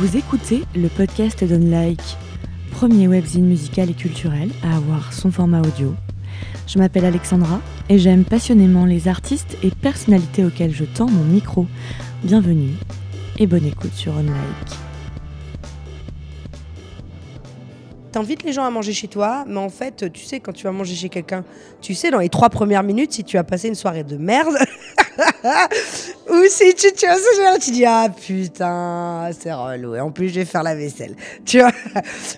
Vous écoutez le podcast d'Unlike, premier webzine musical et culturel à avoir son format audio. Je m'appelle Alexandra et j'aime passionnément les artistes et personnalités auxquels je tends mon micro. Bienvenue et bonne écoute sur Unlike. T'invites les gens à manger chez toi, mais en fait, tu sais, quand tu vas manger chez quelqu'un, tu sais, dans les trois premières minutes, si tu as passé une soirée de merde, ou si tu, tu vois tu dis, ah putain, c'est relou, et en plus, je vais faire la vaisselle, tu vois,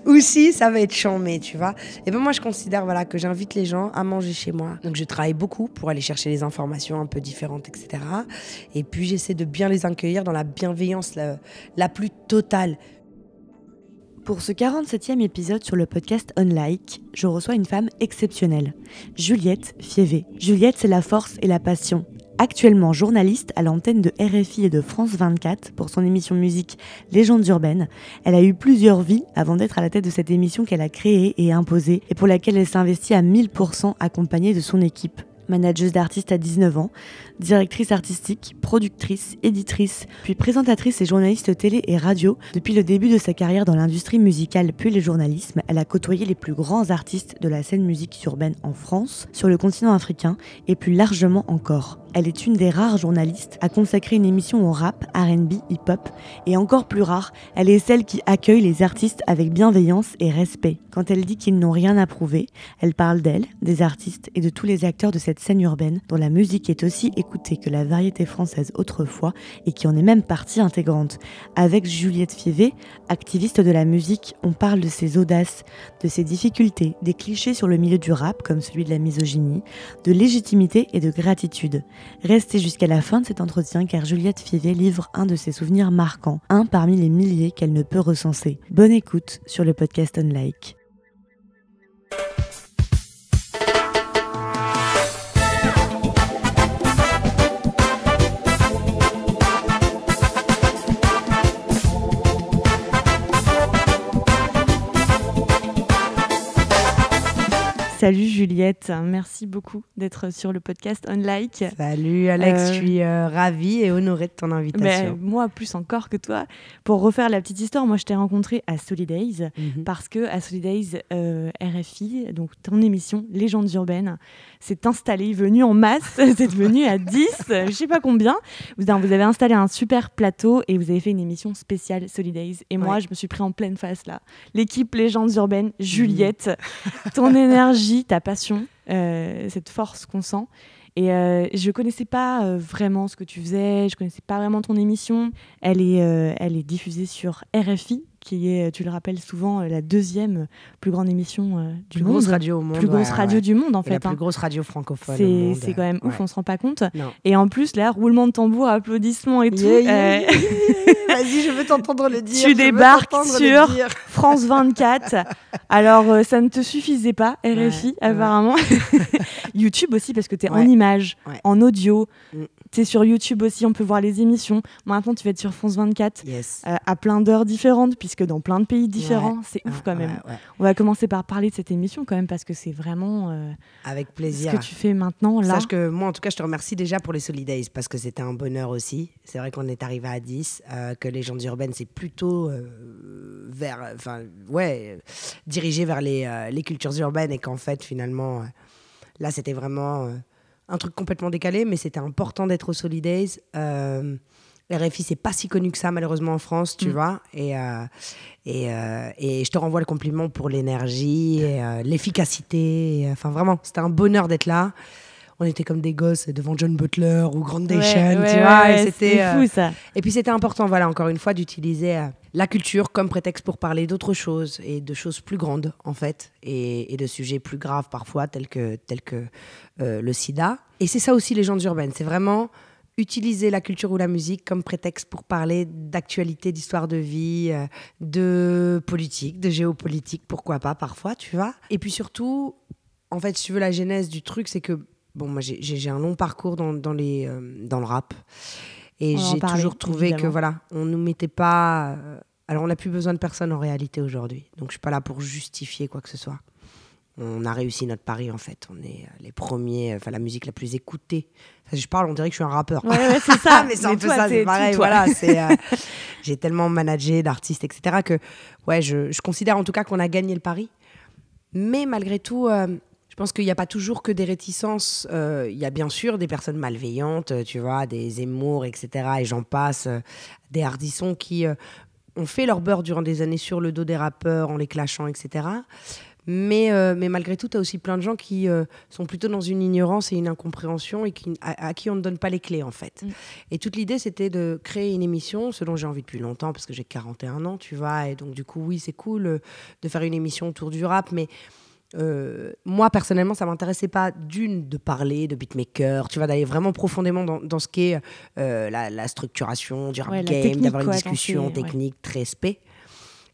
ou si ça va être chambé, tu vois? Et ben moi, je considère, voilà, que j'invite les gens à manger chez moi. Donc, je travaille beaucoup pour aller chercher les informations un peu différentes, etc. Et puis, j'essaie de bien les accueillir dans la bienveillance la, la plus totale. Pour ce 47e épisode sur le podcast Unlike, je reçois une femme exceptionnelle, Juliette Fievé. Juliette, c'est la force et la passion. Actuellement journaliste à l'antenne de RFI et de France 24 pour son émission musique Légendes urbaines, elle a eu plusieurs vies avant d'être à la tête de cette émission qu'elle a créée et imposée et pour laquelle elle s'investit à 1000% accompagnée de son équipe manageuse d'artistes à 19 ans, directrice artistique, productrice, éditrice, puis présentatrice et journaliste télé et radio. Depuis le début de sa carrière dans l'industrie musicale puis le journalisme, elle a côtoyé les plus grands artistes de la scène musique urbaine en France, sur le continent africain et plus largement encore. Elle est une des rares journalistes à consacrer une émission au rap, RB, hip-hop, et encore plus rare, elle est celle qui accueille les artistes avec bienveillance et respect. Quand elle dit qu'ils n'ont rien à prouver, elle parle d'elle, des artistes et de tous les acteurs de cette scène urbaine dont la musique est aussi écoutée que la variété française autrefois et qui en est même partie intégrante. Avec Juliette Fievé, activiste de la musique, on parle de ses audaces, de ses difficultés, des clichés sur le milieu du rap comme celui de la misogynie, de légitimité et de gratitude. Restez jusqu'à la fin de cet entretien car Juliette Fivet livre un de ses souvenirs marquants, un parmi les milliers qu'elle ne peut recenser. Bonne écoute sur le podcast Unlike. Salut Juliette, merci beaucoup d'être sur le podcast Unlike. Salut Alex, je euh, suis euh, ravie et honorée de ton invitation. Moi, plus encore que toi. Pour refaire la petite histoire, moi je t'ai rencontré à Solidays mhm. parce que à Solidays, euh, RFI, donc ton émission Légendes urbaines, s'est installée, venue en masse, c'est devenu à 10, je sais pas combien. Vous, vous, avez installé un super plateau et vous avez fait une émission spéciale Solidays. Et moi, je me suis pris en pleine face là. L'équipe Légendes urbaines, Juliette, ton énergie ta passion, euh, cette force qu'on sent. Et euh, je connaissais pas euh, vraiment ce que tu faisais, je connaissais pas vraiment ton émission. Elle est, elle est diffusée sur RFI, qui est, tu le rappelles souvent, la deuxième plus grande émission du plus monde. Grosse radio au monde. Plus grosse radio du monde, en fait. La plus hein. grosse radio francophone. C'est quand même ouf, on se rend pas compte. Et en plus, là, roulement de tambour, applaudissements et tout. Vas-y, je veux t'entendre le dire. Tu débarques sur France 24. Alors, euh, ça ne te suffisait pas, RFI, apparemment. YouTube aussi, parce que tu es en image, en audio. Mm. Tu es sur YouTube aussi, on peut voir les émissions. Maintenant, tu vas être sur France 24 euh, à plein d'heures différentes, puisque dans plein de pays différents. C'est ouf quand même. On va commencer par parler de cette émission quand même, parce que c'est vraiment. Euh, Avec plaisir. Ce que tu fais maintenant, là. Sache que moi, en tout cas, je te remercie déjà pour les Solidays, parce que c'était un bonheur aussi. C'est vrai qu'on est arrivé à 10, que les gens urbaines, c'est plutôt vers. Enfin, ouais, dirigé vers les, euh, les, cultures urbaines et qu'en fait, finalement, euh, là, c'était vraiment euh, un truc complètement décalé, mais c'était important d'être au Solidays. RFI, c'est pas si connu que ça, malheureusement, en France, tu mm. vois. Et, et, et, je te renvoie le compliment pour l'énergie, l'efficacité. Enfin, vraiment, c'était un bonheur d'être là on était comme des gosses devant John Butler ou Grandation, tu vois. c'était fou ça. Et puis c'était important, voilà, encore une fois, d'utiliser la culture comme prétexte pour parler d'autres choses et de choses plus grandes en fait et, de sujets plus graves parfois tels que, tels que euh, le sida. Et c'est ça aussi les gens urbaines, c'est vraiment utiliser la culture ou la musique comme prétexte pour parler d'actualité, d'histoire de vie, euh, de politique, de géopolitique, pourquoi pas parfois, tu vois. Et puis surtout, en fait, si tu veux la genèse du truc, c'est que bon, moi j'ai un long parcours dans, dans les, euh, dans le rap. Et j'ai toujours trouvé que voilà, on nous mettait pas. Euh, alors on n'a plus besoin de personne en réalité aujourd'hui. Donc je suis pas là pour justifier quoi que ce soit. on a réussi notre pari en fait. On est les premiers, enfin la musique la plus écoutée. je parle, on dirait que je suis un rappeur. Ouais, c'est ça. mais c'est un peu ça, c'est pareil. voilà, j'ai tellement managé d'artistes, etc. que ouais, je, considère en tout cas qu'on a gagné le pari. Mais malgré tout, je pense qu'il n'y a pas toujours que des réticences. Euh, il y a bien sûr des personnes malveillantes, euh, tu vois, des émours, etc. Et j'en passe, euh, des hardissons qui ont fait leur beurre durant des années sur le dos des rappeurs en les clashant, etc. Mais, mais malgré tout, tu as aussi plein de gens qui sont plutôt dans une ignorance et une incompréhension et qui, à, qui on ne donne pas les clés, en fait. Mm. Et toute l'idée, c'était de créer une émission, ce dont j'ai envie depuis longtemps, parce que j'ai 41 ans, tu vois. Et donc, du coup, oui, c'est cool de faire une émission autour du rap, mais euh, moi, personnellement, ça m'intéressait pas d'une de parler de beatmaker, tu vois, d'aller vraiment profondément dans, dans ce qu'est euh, la, la, structuration du rap game, d'avoir une discussion technique très spé.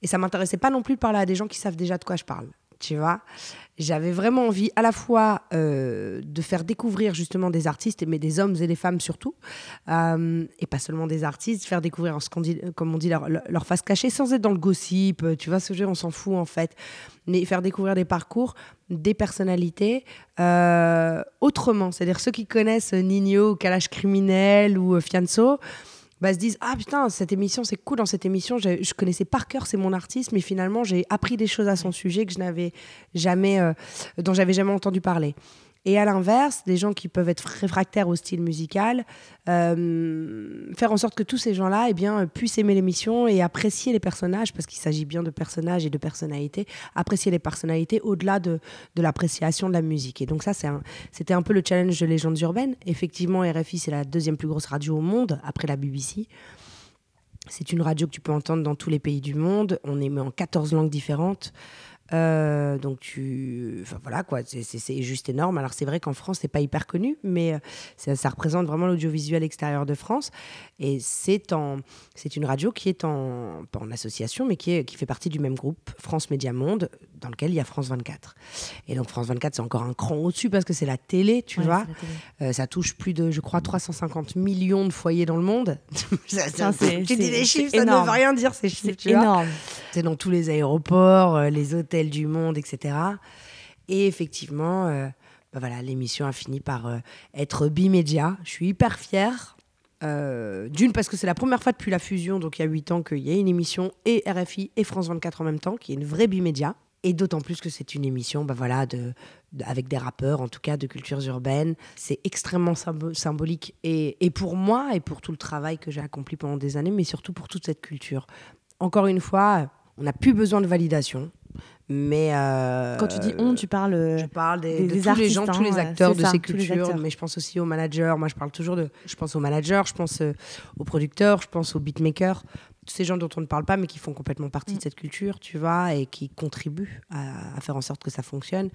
Et ça m'intéressait pas non plus de parler à des gens qui savent déjà de quoi je parle, tu vois j'avais vraiment envie à la fois euh, de faire découvrir justement des artistes, mais des hommes et des femmes surtout, euh, et pas seulement des artistes, faire découvrir, comme on dit, leur, face cachée, sans être dans le gossip, euh, tu vois, ce jeu, on s'en fout en fait, mais faire découvrir des parcours, des personnalités autrement, c'est-à-dire ceux qui connaissent Nino, Kalash Criminel ou Fianso, bah, se disent Ah putain, cette émission, c'est cool. Dans cette émission, je, connaissais par cœur, c'est mon artiste, mais finalement, j'ai appris des choses à son sujet que je n'avais jamais, euh, dont j'avais jamais entendu parler. Et à l'inverse, des gens qui peuvent être réfractaires au style musical, euh, faire en sorte que tous ces gens-là eh bien, puissent aimer l'émission et apprécier les personnages, parce qu'il s'agit bien de personnages et de personnalités, apprécier les personnalités au-delà de, de l'appréciation de la musique. Et donc ça, c'était un, un peu le challenge de Légendes urbaines. Effectivement, RFI, c'est la deuxième plus grosse radio au monde, après la BBC. C'est une radio que tu peux entendre dans tous les pays du monde. On émet en 14 langues différentes. Euh, donc tu, enfin voilà quoi, c'est juste énorme. Alors c'est vrai qu'en France c'est pas hyper connu, mais euh, ça, ça représente vraiment l'audiovisuel extérieur de France. Et c'est en, c'est une radio qui est en, pas en association, mais qui est, qui fait partie du même groupe France Média Monde, dans lequel il y a France 24. Et donc France 24 c'est encore un cran au-dessus parce que c'est la télé, tu vois. Euh, ça touche plus de, je crois, 350 millions de foyers dans le monde. ça, tu dis des chiffres, ça ne veut rien dire ces chiffres. C'est énorme. C'est dans tous les aéroports, les hôtels du monde, etc. Et effectivement, euh, bah voilà, l'émission a fini par euh, être bimédia. Je suis hyper fière. Euh, d'une, parce que c'est la première fois depuis la fusion, donc il y a 8 ans, qu'il y a une émission et RFI et France 24 en même temps, qui est une vraie bimédia. Et d'autant plus que c'est une émission bah voilà, de, avec des rappeurs, en tout cas de cultures urbaines. C'est extrêmement symbolique. Et, et, pour moi, et pour tout le travail que j'ai accompli pendant des années, mais surtout pour toute cette culture. Encore une fois, on n'a plus besoin de validation. Mais euh, quand tu dis on, tu parles. Je parle des, de tous les gens, tous les acteurs de ces cultures, mais je pense aussi aux managers. Moi, je parle toujours de. Je pense aux managers, je pense euh, aux producteurs, je pense aux beatmakers, tous ces gens dont on ne parle pas, mais qui font complètement partie de mm. cette culture, tu vois, et qui contribuent à, faire en sorte que ça fonctionne.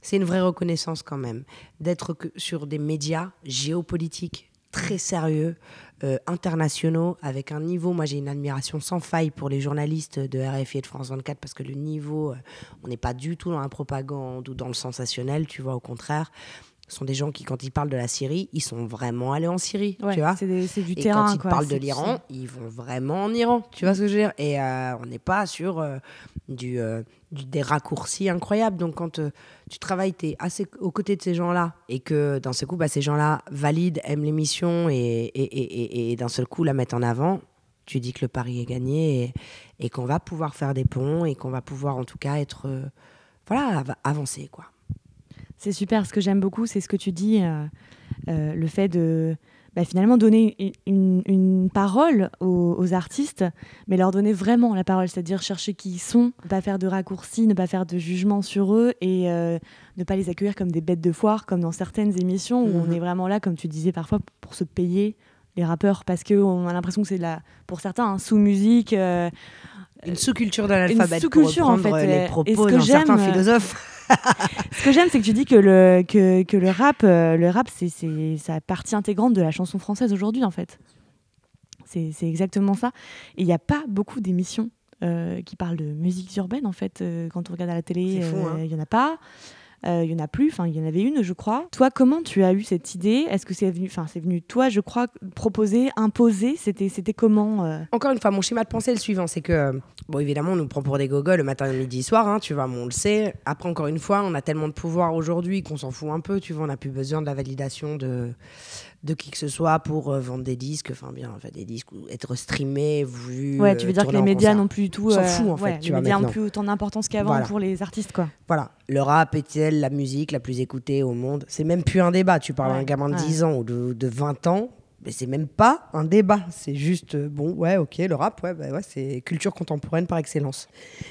C'est une vraie reconnaissance quand même d'être sur des médias géopolitiques très sérieux, euh, internationaux avec un niveau. Moi, j'ai une admiration sans faille pour les journalistes de RFI et de France 24 parce que le niveau, euh, on n'est pas du tout dans la propagande ou dans le sensationnel, tu vois, au contraire. Ce sont des gens qui, quand ils parlent de la Syrie, ils sont vraiment allés en Syrie, tu vois. C'est du et terrain. Quand ils parlent de l'Iran, ils vont vraiment en Iran, tu vois ce que je veux dire. Et euh, on n'est pas sur du, des raccourcis incroyables. Donc quand tu travailles, tu es assez aux côtés de ces gens-là et que d'un seul coup, bah, ces gens-là valident, aiment l'émission et, et, et, et d'un seul coup la mettent en avant, tu dis que le pari est gagné et, qu'on va pouvoir faire des ponts et qu'on va pouvoir en tout cas être. Euh, voilà, avancer quoi. C'est super. Ce que j'aime beaucoup, c'est ce que tu dis, euh, euh, le fait de bah, finalement donner une, parole aux, artistes, mais leur donner vraiment la parole, c'est-à-dire chercher qui ils sont, ne pas faire de raccourcis, ne pas faire de jugement sur eux et euh, ne pas les accueillir comme des bêtes de foire, comme dans certaines émissions où on mhm. est vraiment là, comme tu disais parfois, pour se payer les rappeurs, parce qu'on a l'impression que c'est pour certains un sous-musique. Euh, une sous-culture de l'alphabet, pour reprendre en fait, les propos d'un certain philosophe. Ce que j'aime, c'est que tu dis que le, que, que le rap, euh, le rap c'est, c'est sa partie intégrante de la chanson française aujourd'hui, en fait. C'est, c'est exactement ça. Et il n'y a pas beaucoup d'émissions euh, qui parlent de musique urbaine, en fait. Euh, quand on regarde à la télé, hein. il n'y en a pas. Il y en a plus, enfin il y en avait une je crois. Toi comment tu as eu cette idée? Est-ce que c'est venu, enfin c'est venu toi je crois proposer, imposer? C'était c'était comment Encore une fois mon schéma de pensée est le suivant, c'est que bon évidemment on nous prend pour des gogoles le matin, midi, soir, hein, tu vois, on le sait. Après encore une fois on a tellement de pouvoir aujourd'hui qu'on s'en fout un peu, tu vois, on n'a plus besoin de la validation de de qui que ce soit pour euh, vendre des disques, enfin bien, enfin, des disques ou être streamé, vu. Ouais, tu veux dire que les médias n'ont plus du tout. s'en fout en fait. Ouais, les médias n'ont plus autant d'importance qu'avant pour les artistes, quoi. Voilà. Le rap est-il la musique la plus écoutée au monde C'est même plus un débat. Tu parles à un gamin de 10 ans ou de, de 20 ans, mais c'est même pas un débat. C'est juste, euh, bon, ouais, ok, le rap, ouais, bah ouais, c'est culture contemporaine par excellence.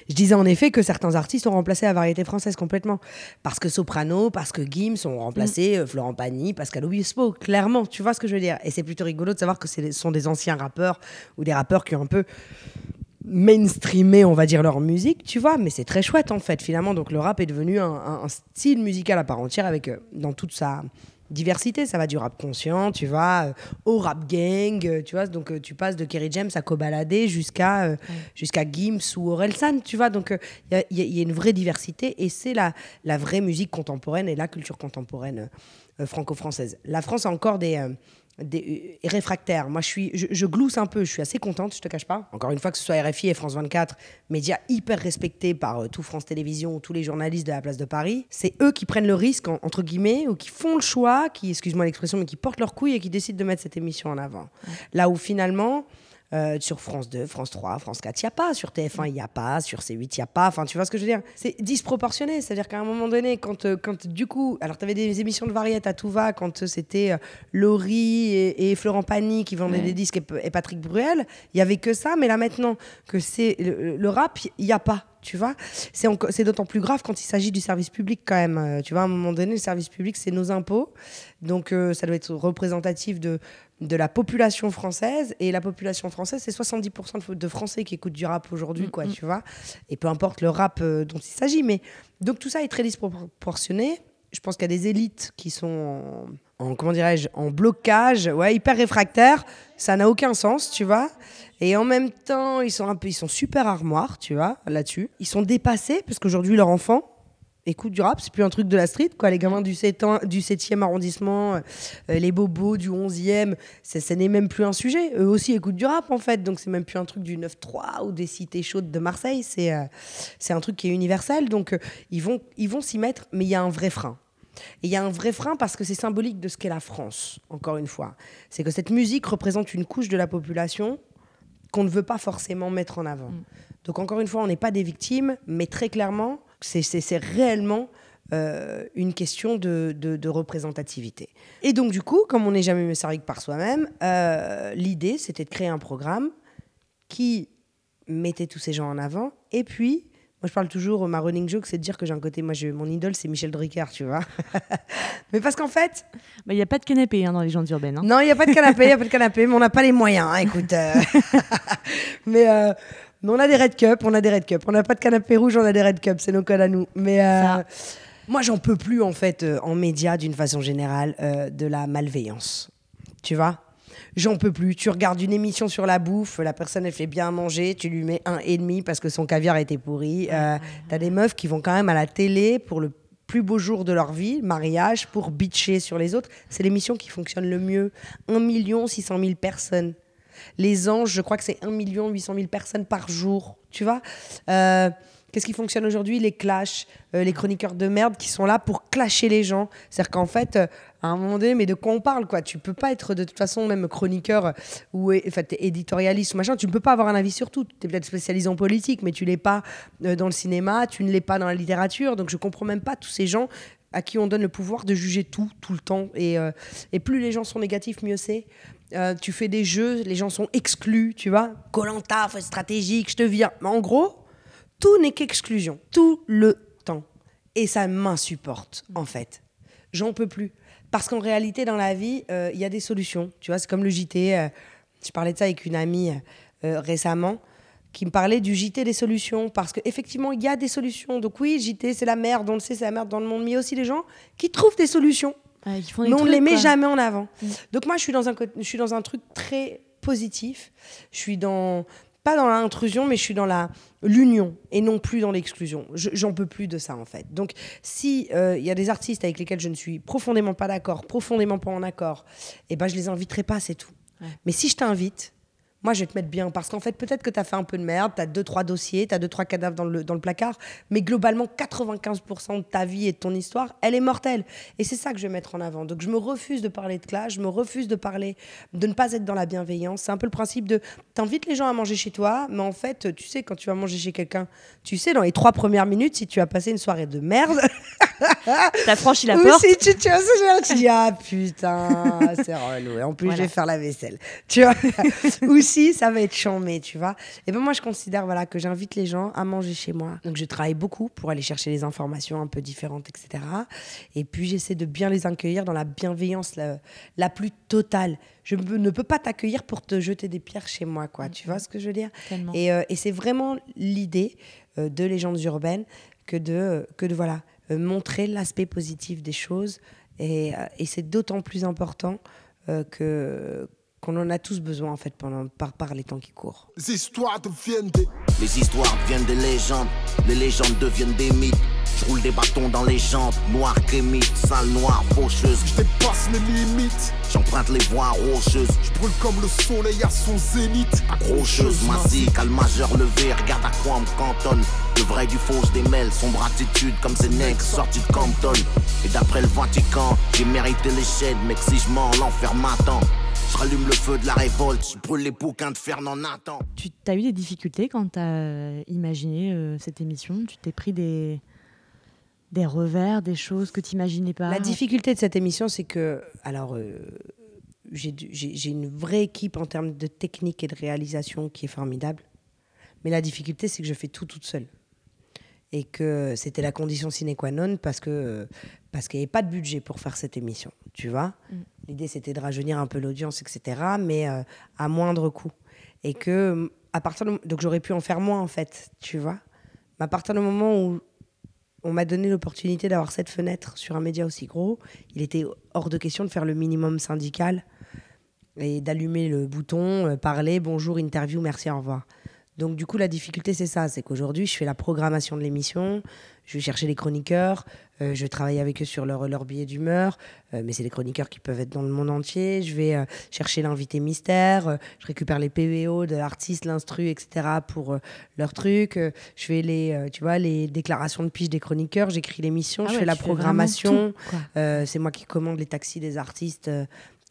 Je disais en effet que certains artistes ont remplacé la variété française complètement. Parce que Soprano, parce que Gims ont remplacé mm. euh, Florent Pagny, Pascal Obispo, clairement, tu vois ce que je veux dire. Et c'est plutôt rigolo de savoir que ce sont des anciens rappeurs ou des rappeurs qui ont un peu mainstreamé, on va dire, leur musique, tu vois, mais c'est très chouette en fait, finalement. Donc le rap est devenu un, style musical à part entière avec, euh, dans toute sa diversité. Ça va du rap conscient, tu vois, euh, au rap gang, euh, tu vois. Donc, euh, tu passes de Kerry James à Kobalade jusqu'à jusqu'à Gims ou Orelsan, tu vois. Donc, il y, a une vraie diversité et c'est la, la vraie musique contemporaine et la culture contemporaine franco-française. La France a encore des des, euh, réfractaires. Moi, je, suis, je, glousse un peu, je suis assez contente, je te cache pas. Encore une fois, que ce soit RFI et France 24, médias hyper respectés par euh, tout France Télévisions ou tous les journalistes de la place de Paris, c'est eux qui prennent le risque, entre guillemets, ou qui font le choix, qui, excuse-moi l'expression, mais qui portent leur couille et qui décident de mettre cette émission en avant. Là où finalement, euh, sur France 2, France 3, France 4, il n'y a pas. Sur TF1, il n'y a pas. Sur C8, il n'y a pas. Enfin, tu vois ce que je veux dire? C'est disproportionné. C'est-à-dire qu'à un moment donné, quand, euh, quand du coup, alors tu avais des émissions de variété à tout va, quand euh, c'était Laurie et, Florent Pagny qui vendaient des disques et, Patrick Bruel, il y avait que ça. Mais là, maintenant que c'est le, rap, il n'y a pas tu vois? C'est d'autant plus grave quand il s'agit du service public quand même. tu vois, à un moment donné, le service public, c'est nos impôts. Donc, ça doit être représentatif de, de la population française. Et la population française, c'est 70% de Français qui écoutent du rap aujourd'hui, mm, quoi, mm. tu vois. Et peu importe le rap euh, dont il s'agit. Mais donc tout ça est très disproportionné. Je pense qu'il y a des élites qui sont en, comment dirais-je, en blocage, ouais, hyper réfractaires. Ça n'a aucun sens, tu vois. Et en même temps, ils sont un peu, ils sont super armoires, tu vois, là-dessus. Ils sont dépassés parce qu'aujourd'hui, leur enfant, écoute du rap, c'est plus un truc de la street, quoi. Les gamins du, 7, du 7e arrondissement, euh, les bobos du 11e, ce n'est même plus un sujet. Eux aussi écoutent du rap, en fait. Donc, c'est même plus un truc du 9-3 ou des cités chaudes de Marseille. C'est euh, c'est un truc qui est universel. Donc, euh, ils vont ils vont s'y mettre, mais il y a un vrai frein. Et il y a un vrai frein parce que c'est symbolique de ce qu'est la France, encore une fois. C'est que cette musique représente une couche de la population qu'on ne veut pas forcément mettre en avant. Mm. Donc encore une fois, on n'est pas des victimes, mais très clairement, c'est réellement euh, une question de, de, représentativité. Et donc, du coup, comme on n'est jamais mieux servi que par soi-même, euh, l'idée, c'était de créer un programme qui mettait tous ces gens en avant. Et puis, moi, je parle toujours, ma running joke, c'est de dire que j'ai un côté, moi, mon idole, c'est Michel Drucker, tu vois. mais parce qu'en fait. Il n'y a pas de canapé hein, dans les gens urbaines. Hein. Non, il n'y a pas de canapé, il n'y a pas de canapé, mais on n'a pas les moyens, hein, écoute. Euh. mais mais on a des Red Cup, on a des Red Cup. On n'a pas de canapé rouge, on a des Red Cup. C'est nos codes à nous. Mais euh, moi, j'en peux plus, en fait, euh, en médias, d'une façon générale, euh, de la malveillance. Tu vois? J'en peux plus. Tu regardes une émission sur la bouffe, la personne, elle fait bien manger, tu lui mets un et demi parce que son caviar été pourri. T'as des meufs qui vont quand même à la télé pour le plus beau jour de leur vie, mariage, pour bitcher sur les autres. C'est l'émission qui fonctionne le mieux. 1 600 000 personnes les anges, je crois que c'est 1 800 000 personnes par jour. Tu vois euh, Qu'est-ce qui fonctionne aujourd'hui? Les clashs, euh, les chroniqueurs de merde qui sont là pour clasher les gens. C'est-à-dire qu'en fait, euh, à un moment donné, mais de quoi on parle quoi? Tu peux pas être de toute façon même chroniqueur ou enfin, éditorialiste ou machin. Tu ne peux pas avoir un avis sur tout. Tu es peut-être spécialisé en politique, mais tu l'es pas dans le cinéma, tu ne l'es pas dans la littérature. Donc je comprends même pas tous ces gens à qui on donne le pouvoir de juger tout, tout le temps. Et, et plus les gens sont négatifs, mieux c'est. Euh, tu fais des jeux, les gens sont exclus, tu vois. Colanta, stratégique, je te viens. Mais en gros, tout n'est qu'exclusion, tout le temps. Et ça m'insupporte, en fait. J'en peux plus. Parce qu'en réalité, dans la vie, euh, il y a des solutions. Tu vois, c'est comme le JT. Euh, je parlais de ça avec une amie récemment qui me parlait du JT des solutions. Parce qu'effectivement, il y a des solutions. Donc oui, JT, c'est la merde, on le sait, c'est la merde dans le monde. Mais il y a aussi des gens qui trouvent des solutions mais on ne les met jamais en avant. Mm. Donc moi, je suis, dans un, je suis dans un truc très positif. Je suis dans pas dans l'intrusion, mais je suis dans la l'union et non plus dans l'exclusion. Je- J'en peux plus de ça en fait. Donc si euh, il y a des artistes avec lesquels je ne suis profondément pas d'accord, profondément pas en accord, et ben je les inviterai pas, c'est tout. Ouais. Mais si je t'invite, moi je vais te mettre bien parce qu'en fait peut-être que tu as fait un peu de merde, tu as deux trois dossiers, tu as deux trois cadavres dans le dans le placard, mais globalement 95% de ta vie et de ton histoire, elle est mortelle. Et c'est ça que je vais mettre en avant. Donc je me refuse de parler de clash, je me refuse de parler de ne pas être dans la bienveillance. C'est un peu le principe de t'invites les gens à manger chez toi, mais en fait, tu sais, quand tu vas manger chez quelqu'un, tu sais, dans les trois premières minutes, si tu as passé une soirée de merde, T'as franchi la ou porte. si tu, tu vois tu dis ah putain, c'est relou. Et en plus, Voilà. je vais faire la vaisselle. Tu vois? Ou si ça va être chambé, tu vois. Et ben moi, je considère voilà, que j'invite les gens à manger chez moi. Donc, je travaille beaucoup pour aller chercher les informations un peu différentes, etc. Et puis, j'essaie de bien les accueillir dans la bienveillance la, la plus totale. Je ne peux pas t'accueillir pour te jeter des pierres chez moi, quoi. Tu vois ce que je veux dire? Tellement. et, euh, et c'est vraiment l'idée euh, de légendes urbaines que de, que de voilà, euh, montrer l'aspect positif des choses. Et, et c'est d'autant plus important que qu'on en a tous besoin en fait pendant, par, par les temps qui courent. Les histoires deviennent des Les histoires deviennent des légendes, les légendes deviennent des mythes. Je roule des bâtons dans les jantes, noir crémite, sale noire, faucheuse. Je dépasse mes limites J'emprunte les voies rocheuses, Je brûle comme le soleil à son zénith accrocheuse, massive, calme majeur levé, regarde à quoi on me cantonne. Le vrai du faux, je démêle, sombre attitude comme ces nègres sortis de Compton. Et d'après le Vatican, j'ai mérité les shades, mec si je mens, l'enfer m'attend. Je rallume le feu de la révolte, je brûle les bouquins de Fernand Nathan. Tu as eu des difficultés quand tu as imaginé euh, cette émission? Tu t'es pris des, des revers, des choses que tu n'imaginais pas? La difficulté de cette émission, c'est que, alors, euh, j'ai une vraie équipe en termes de technique et de réalisation qui est formidable. Mais la difficulté, c'est que je fais tout toute seule. Et que c'était la condition sine qua non parce que parce qu'il n'y avait pas de budget pour faire cette émission, tu vois. L'idée, c'était de rajeunir un peu l'audience, etc., mais euh, à moindre coût. Et que, à partir de- donc j'aurais pu en faire moins, en fait, tu vois. Mais à partir du moment où on m'a donné l'opportunité d'avoir cette fenêtre sur un média aussi gros. Il était hors de question de faire le minimum syndical et d'allumer le bouton, euh, parler, bonjour, interview, merci, au revoir. Donc du coup, la difficulté, c'est ça, c'est qu'aujourd'hui, je fais la programmation de l'émission, je vais chercher les chroniqueurs, euh, je vais travailler avec eux sur leur, leur billet d'humeur, euh, mais c'est des chroniqueurs qui peuvent être dans le monde entier, je vais euh, chercher l'invité mystère, je récupère les PVO de l'artiste, l'instru, etc. pour leur truc, je fais les, tu vois, les déclarations de piche des chroniqueurs, j'écris l'émission, Ah je ouais, fais la programmation, c'est moi qui commande les taxis des artistes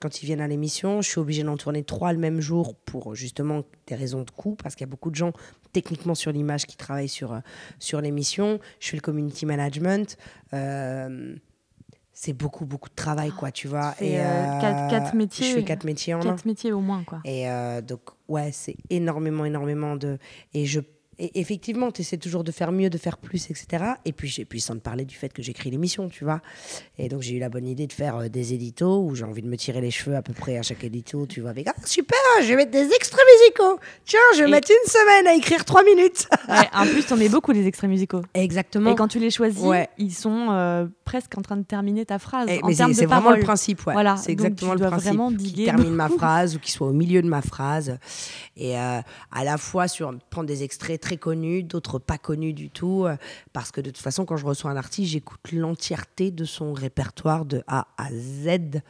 quand ils viennent à l'émission. Je suis obligée d'en tourner trois le même jour pour justement des raisons de coût, parce qu'il y a beaucoup de gens techniquement sur l'image qui travaillent sur, euh, sur l'émission. Je fais le community management. Euh, c'est beaucoup, beaucoup de travail, quoi, tu vois. Tu euh, quatre- quatre métiers. Je fais quatre métiers en un. Quatre métiers au moins, quoi. Et euh, donc, ouais, c'est énormément, énormément de. Et je. Et effectivement, tu essaies toujours de faire mieux, de faire plus, etc. Et puis, j'ai puis sans te parler du fait que j'écris l'émission, tu vois. Et donc, j'ai eu la bonne idée de faire euh, des éditos où j'ai envie de me tirer les cheveux à peu près à chaque édito, tu vois. Avec, ah, super, je vais mettre des extraits musicaux. Tiens, je vais Et- mettre une semaine à écrire trois minutes. Ouais, en plus, t'en mets beaucoup les extraits musicaux. Exactement. Et quand tu les choisis, Ouais. ils sont euh, presque en train de terminer ta phrase. Eh, en termes c'est de c'est vraiment le principe, ouais. Voilà, c'est donc exactement tu le dois principe. vraiment qui termine ma phrase ou qui soit au milieu de ma phrase. Et euh, à la fois sur prendre des extraits très connus, d'autres pas connus du tout. euh, parce que de toute façon, quand je reçois un artiste, j'écoute l'entièreté de son répertoire de A à Z.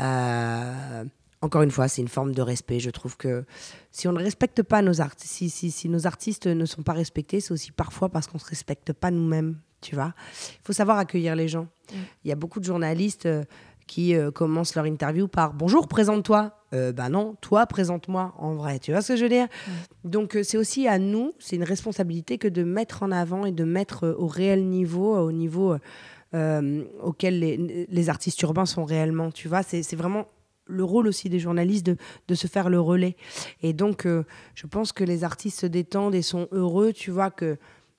Euh, encore une fois, c'est une forme de respect. Je trouve que si on ne respecte pas nos artistes, si, si, si nos artistes ne sont pas respectés, c'est aussi parfois parce qu'on ne se respecte pas nous-mêmes. Tu vois Il faut savoir accueillir les gens. Il y a beaucoup de journalistes euh, qui euh, commencent leur interview par Bonjour, présente-toi. Euh, bah non, toi, présente-moi en vrai. Tu vois ce que je veux dire? Donc, euh, c'est aussi à nous, c'est une responsabilité que de mettre en avant et de mettre au réel niveau, au niveau auquel les, les artistes urbains sont réellement. Tu vois, c'est vraiment le rôle aussi des journalistes de, de se faire le relais. Et donc, je pense que les artistes se détendent et sont heureux, tu vois, que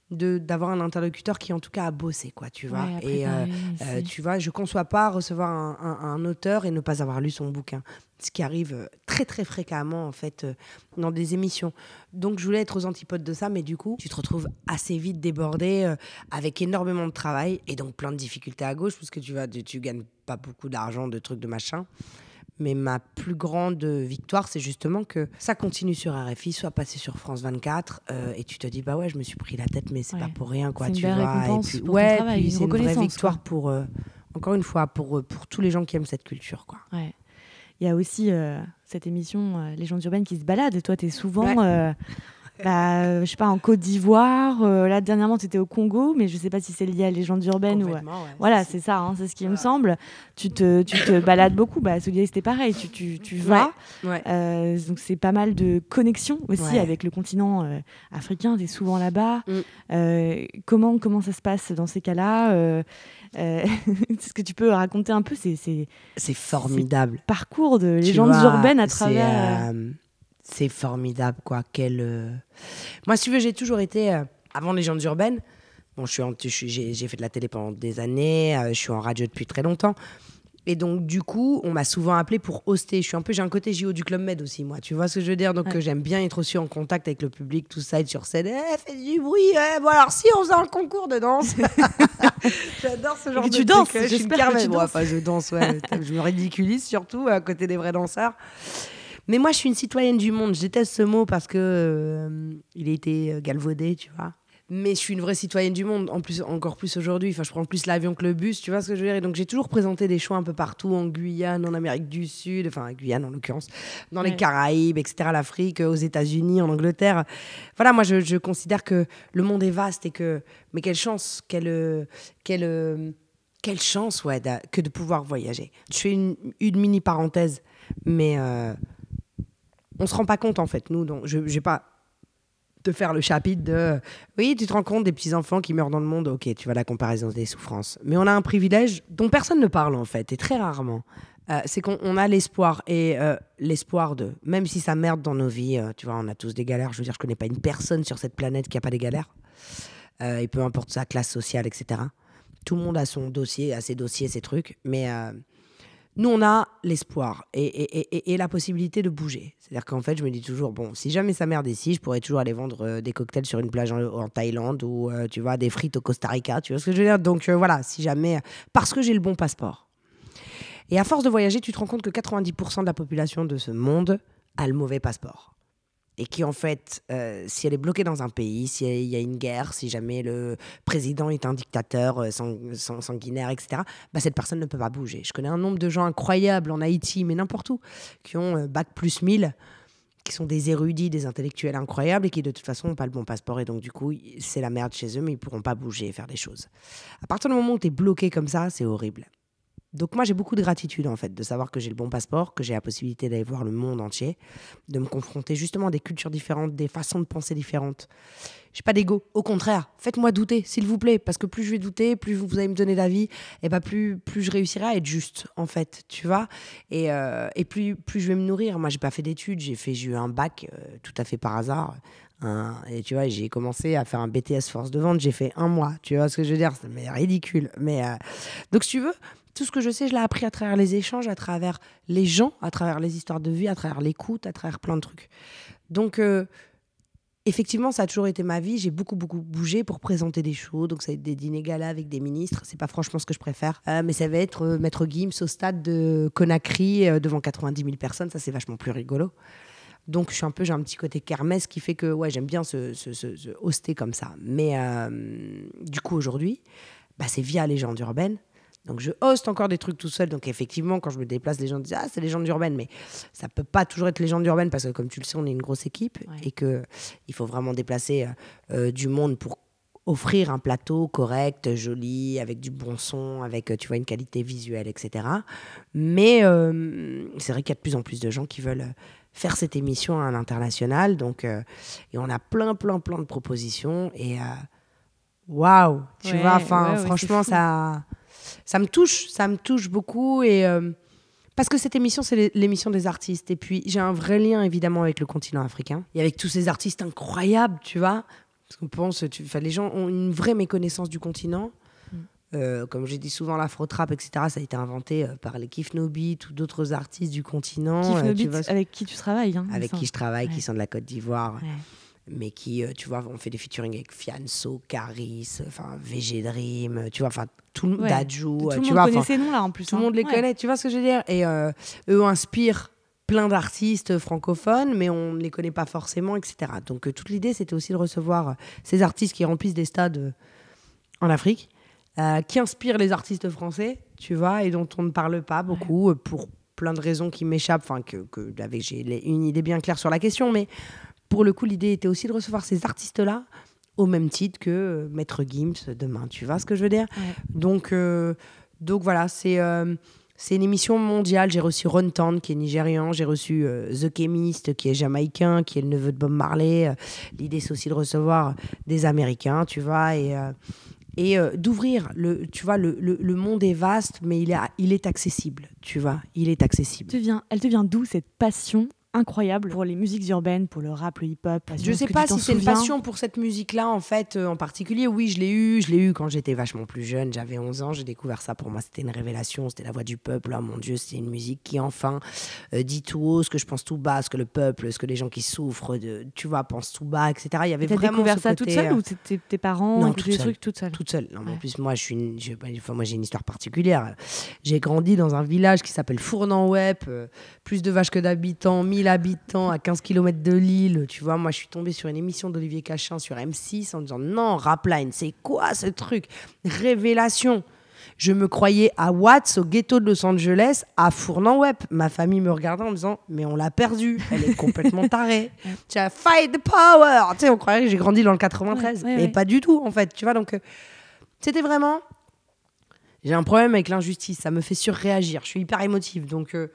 de d'avoir un interlocuteur qui en tout cas a bossé quoi tu vois. Ouais, et euh, euh, tu vois je conçois pas recevoir un, un- un auteur et ne pas avoir lu son bouquin ce qui arrive euh, très très fréquemment en fait euh, dans des émissions. Donc je voulais être aux antipodes de ça mais du coup tu te retrouves assez vite débordé avec énormément de travail et donc plein de difficultés à gauche parce que tu vas tu, tu gagnes pas beaucoup d'argent de trucs de machin Mais ma plus grande victoire, c'est justement que ça continue sur RFI, soit passé sur France 24, euh, et tu te dis, bah ouais, je me suis pris la tête, mais c'est Ouais. pas pour rien, quoi. Tu vois. Et puis- ouais, puis c'est une vraie victoire quoi. pour, euh, encore une fois, pour, euh, pour tous les gens qui aiment cette culture, quoi. Ouais. Il y a aussi euh, cette émission euh, Légendes urbaines qui se balade et toi tu es souvent Ouais. Euh, bah, euh, je sais pas en Côte d'Ivoire euh, là dernièrement tu étais au Congo mais je sais pas si c'est lié à Légendes urbaines ou Complètement, ouais. voilà c'est ça hein, c'est ce qui me semble tu te tu te balades beaucoup bah Soulier c'était pareil tu, tu, tu vas Ouais. euh, donc c'est pas mal de connexions aussi Ouais. avec le continent euh, africain tu es souvent là-bas Mm. Euh, comment comment ça se passe dans ces cas-là euh, euh, est-ce que tu peux raconter un peu ces, ces C'est formidable. parcours de vois, urbaines à travers. C'est formidable, quoi. Quel, euh, Moi, si tu veux, j'ai toujours été. euh, avant Légendes urbaines, bon, je suis en- je suis- j'ai fait de la télé pendant des années, euh, je suis en radio depuis très longtemps. Et donc, du coup, on m'a souvent appelé pour hoster. Je suis un peu, j'ai un côté JO du Club Med aussi, moi. Tu vois ce que je veux dire? Donc, Ouais. j'aime bien être aussi en contact avec le public, tout ça, être sur scène. Eh, fais du bruit. eh, bon, alors, si on faisait un concours de danse. J'adore ce genre de tu truc, danses, euh, j'espère que tu Bon, danses. enfin, je danse, ouais. je me ridiculise surtout à côté des vrais danseurs. Mais moi, je suis une citoyenne du monde. Je déteste ce mot parce que euh, il a été euh, galvaudé, tu vois. Mais je suis une vraie citoyenne du monde, en plus, encore plus aujourd'hui. Enfin, je prends plus l'avion que le bus, tu vois ce que je veux dire. Et donc, j'ai toujours présenté des shows un peu partout, en Guyane, en Amérique du Sud, enfin, Guyane en l'occurrence, dans les. Caraïbes, etc., l'Afrique, aux États-Unis, en Angleterre. Voilà, moi, je, je considère que le monde est vaste et que. Mais quelle chance, quelle. euh, quelle euh, quelle chance, ouais, que de pouvoir voyager. Je fais une, une mini parenthèse, mais euh, on se rend pas compte en fait. Nous, donc, je vais pas te faire le chapitre de oui, tu te rends compte des petits enfants qui meurent dans le monde. Ok, tu vois la comparaison des souffrances, mais on a un privilège dont personne ne parle en fait, et très rarement. Euh, c'est qu'on on a l'espoir et euh, l'espoir de même si ça merde dans nos vies, euh, tu vois, on a tous des galères. Je veux dire, je connais pas une personne sur cette planète qui a pas des galères. Et peu importe sa classe sociale, etc. Tout le monde a son dossier, a ses dossiers, ses trucs, mais nous, on a l'espoir et, la possibilité de bouger. C'est-à-dire qu'en fait, je me dis toujours, bon, si jamais ça merde ici, je pourrais toujours aller vendre euh, des cocktails sur une plage en, en Thaïlande ou, euh, tu vois, des frites au Costa Rica, tu vois ce que je veux dire? Donc euh, voilà, si jamais... Parce que j'ai le bon passeport. Et à force de voyager, tu te rends compte que 90% de la population de ce monde a le mauvais passeport. Et qui, en fait, euh, si elle est bloquée dans un pays, si y a une guerre, si jamais le président est un dictateur euh, sang- sang- sanguinaire, etc., bah, cette personne ne peut pas bouger. Je connais un nombre de gens incroyables en Haïti, mais n'importe où, qui ont euh, bac plus 1000, qui sont des érudits, des intellectuels incroyables et qui, de toute façon, n'ont pas le bon passeport. Et donc, du coup, c'est la merde chez eux, mais ils pourront pas bouger et faire des choses. À partir du moment où tu es bloqué comme ça, c'est horrible. Donc moi j'ai beaucoup de gratitude en fait de savoir que j'ai le bon passeport, que j'ai la possibilité d'aller voir le monde entier, de me confronter justement à des cultures différentes, des façons de penser différentes. J'ai pas d'ego, au contraire, faites-moi douter s'il vous plaît parce que plus je vais douter, plus vous allez me donner d'avis et bah plus plus je réussirai à être juste en fait, tu vois. Et, euh, et plus plus je vais me nourrir. Moi j'ai pas fait d'études, j'ai fait j'ai eu un bac euh, tout à fait par hasard. Un- et tu vois, j'ai commencé à faire un BTS force de vente, j'ai fait un mois, tu vois ce que je veux dire, c'est ridicule. Mais euh, donc si tu veux, tout ce que je sais, je l'ai appris à travers les échanges, à travers les gens, à travers les histoires de vie, à travers l'écoute, à travers plein de trucs. Donc, euh, effectivement, ça a toujours été ma vie. J'ai beaucoup, beaucoup bougé pour présenter des shows. Donc, ça va être des dîners galas avec des ministres. C'est pas franchement ce que je préfère. Euh, mais ça va être euh, Maître Gims au stade de Conakry euh, devant 90 000 personnes. Ça, c'est vachement plus rigolo. Donc, je suis un peu, j'ai un petit côté kermesse qui fait que, ouais, j'aime bien se, se, se- hoster comme ça. Mais du coup, aujourd'hui, bah, c'est via Légende urbaine. Donc, je hoste encore des trucs tout seul. Donc, effectivement, quand je me déplace, les gens disent Ah, c'est Légende urbaine. Mais ça peut pas toujours être Légende urbaine parce que, comme tu le sais, on est une grosse équipe Ouais. et que il faut vraiment déplacer euh, euh, du monde pour offrir un plateau correct, joli, avec du bon son, avec, tu vois, une qualité visuelle, etc. Mais euh, c'est vrai qu'il y a de plus en plus de gens qui veulent faire cette émission à l'international. Donc, euh, et on a plein, plein, plein de propositions. Et waouh, tu Ouais, vois, enfin, ouais, franchement, fou. Ça, me touche, ça me touche beaucoup. Et euh, parce que cette émission, c'est l'é- l'émission des artistes. Et puis, j'ai un vrai lien, évidemment, avec le continent africain. Et avec tous ces artistes incroyables, tu vois. Parce qu'on pense, tu, les gens ont une vraie méconnaissance du continent. Mm. Euh, comme j'ai dit souvent, l'afro-trap, etc., ça a été inventé euh, par les Kif No Beat ou d'autres artistes du continent. Kif No tu Beat, vois, avec qui tu travailles. hein, avec qui je travaille, Ouais. qui sont de la Côte d'Ivoire. Ouais. Mais qui, euh, tu vois, on fait des featuring avec Fianso, Caris, enfin VG Dream, tu vois, enfin tout le Ouais. Dadju, Tout euh, le tu monde vois, connaît ces noms-là en plus. tout le hein. monde les Ouais. connaît, tu vois ce que je veux dire? Et euh, eux inspirent plein d'artistes francophones, mais on ne les connaît pas forcément, etc. Donc euh, toute l'idée, c'était aussi de recevoir euh, ces artistes qui remplissent des stades euh, en Afrique, euh, qui inspirent les artistes français, tu vois, et dont on ne parle pas beaucoup euh, pour plein de raisons qui m'échappent, enfin que, que une idée bien claire sur la question, mais pour le coup, l'idée était aussi de recevoir ces artistes-là au même titre que euh, Maître Gims demain, tu vois ce que je veux dire? Ouais. donc, euh, donc voilà, c'est euh, c'est une émission mondiale. J'ai reçu Ron Tan, qui est nigérian. J'ai reçu euh, The Chemist, qui est jamaïcain, qui est le neveu de Bob Marley. L'idée, c'est aussi de recevoir des Américains, tu vois, et, et d'ouvrir. Le, tu vois, le, le, le monde est vaste, mais il est, il est accessible, tu vois. Il est accessible. te vient, elle te vient d'où cette passion? Incroyable pour les musiques urbaines, pour le rap, le hip-hop Je sais pas si c'est une passion pour cette musique-là, en fait, euh, en particulier. Oui, je l'ai eu. Je l'ai eu quand j'étais vachement plus jeune. J'avais 11 ans. J'ai découvert ça. Pour moi, c'était une révélation. C'était la voix du peuple. Oh mon Dieu, c'était une musique qui, enfin, euh, dit tout haut ce que je pense tout bas, ce que le peuple, ce que les gens qui souffrent, de, tu vois, pensent tout bas, etc. Il y avait T'as vraiment découvert ce ça toute côté, seule euh, ou c'était tes parents Non, toute seule. trucs toute seule? Toute seule. Non, mais En Ouais. plus, moi, je suis une, je- bah, enfin, moi, j'ai une histoire particulière. J'ai grandi dans un village qui s'appelle Fournan-Web, euh, plus de vaches que d'habitants, 1000 habitants à 15 km de Lille. Tu vois, moi, je suis tombée sur une émission d'Olivier Cachin sur M6 en disant non, Rapline, c'est quoi ce truc? Révélation. Je me croyais à Watts, au ghetto de Los Angeles, à Fournan-Web. Ma famille me regardait en me disant mais on l'a perdue, elle est complètement tarée. Tu as fight the power. Tu sais, on croyait que j'ai grandi dans le 93, Ouais, ouais, mais ouais. pas du tout en fait. Tu vois, donc euh, c'était vraiment. J'ai un problème avec l'injustice, ça me fait surréagir. Je suis hyper émotive, donc. euh,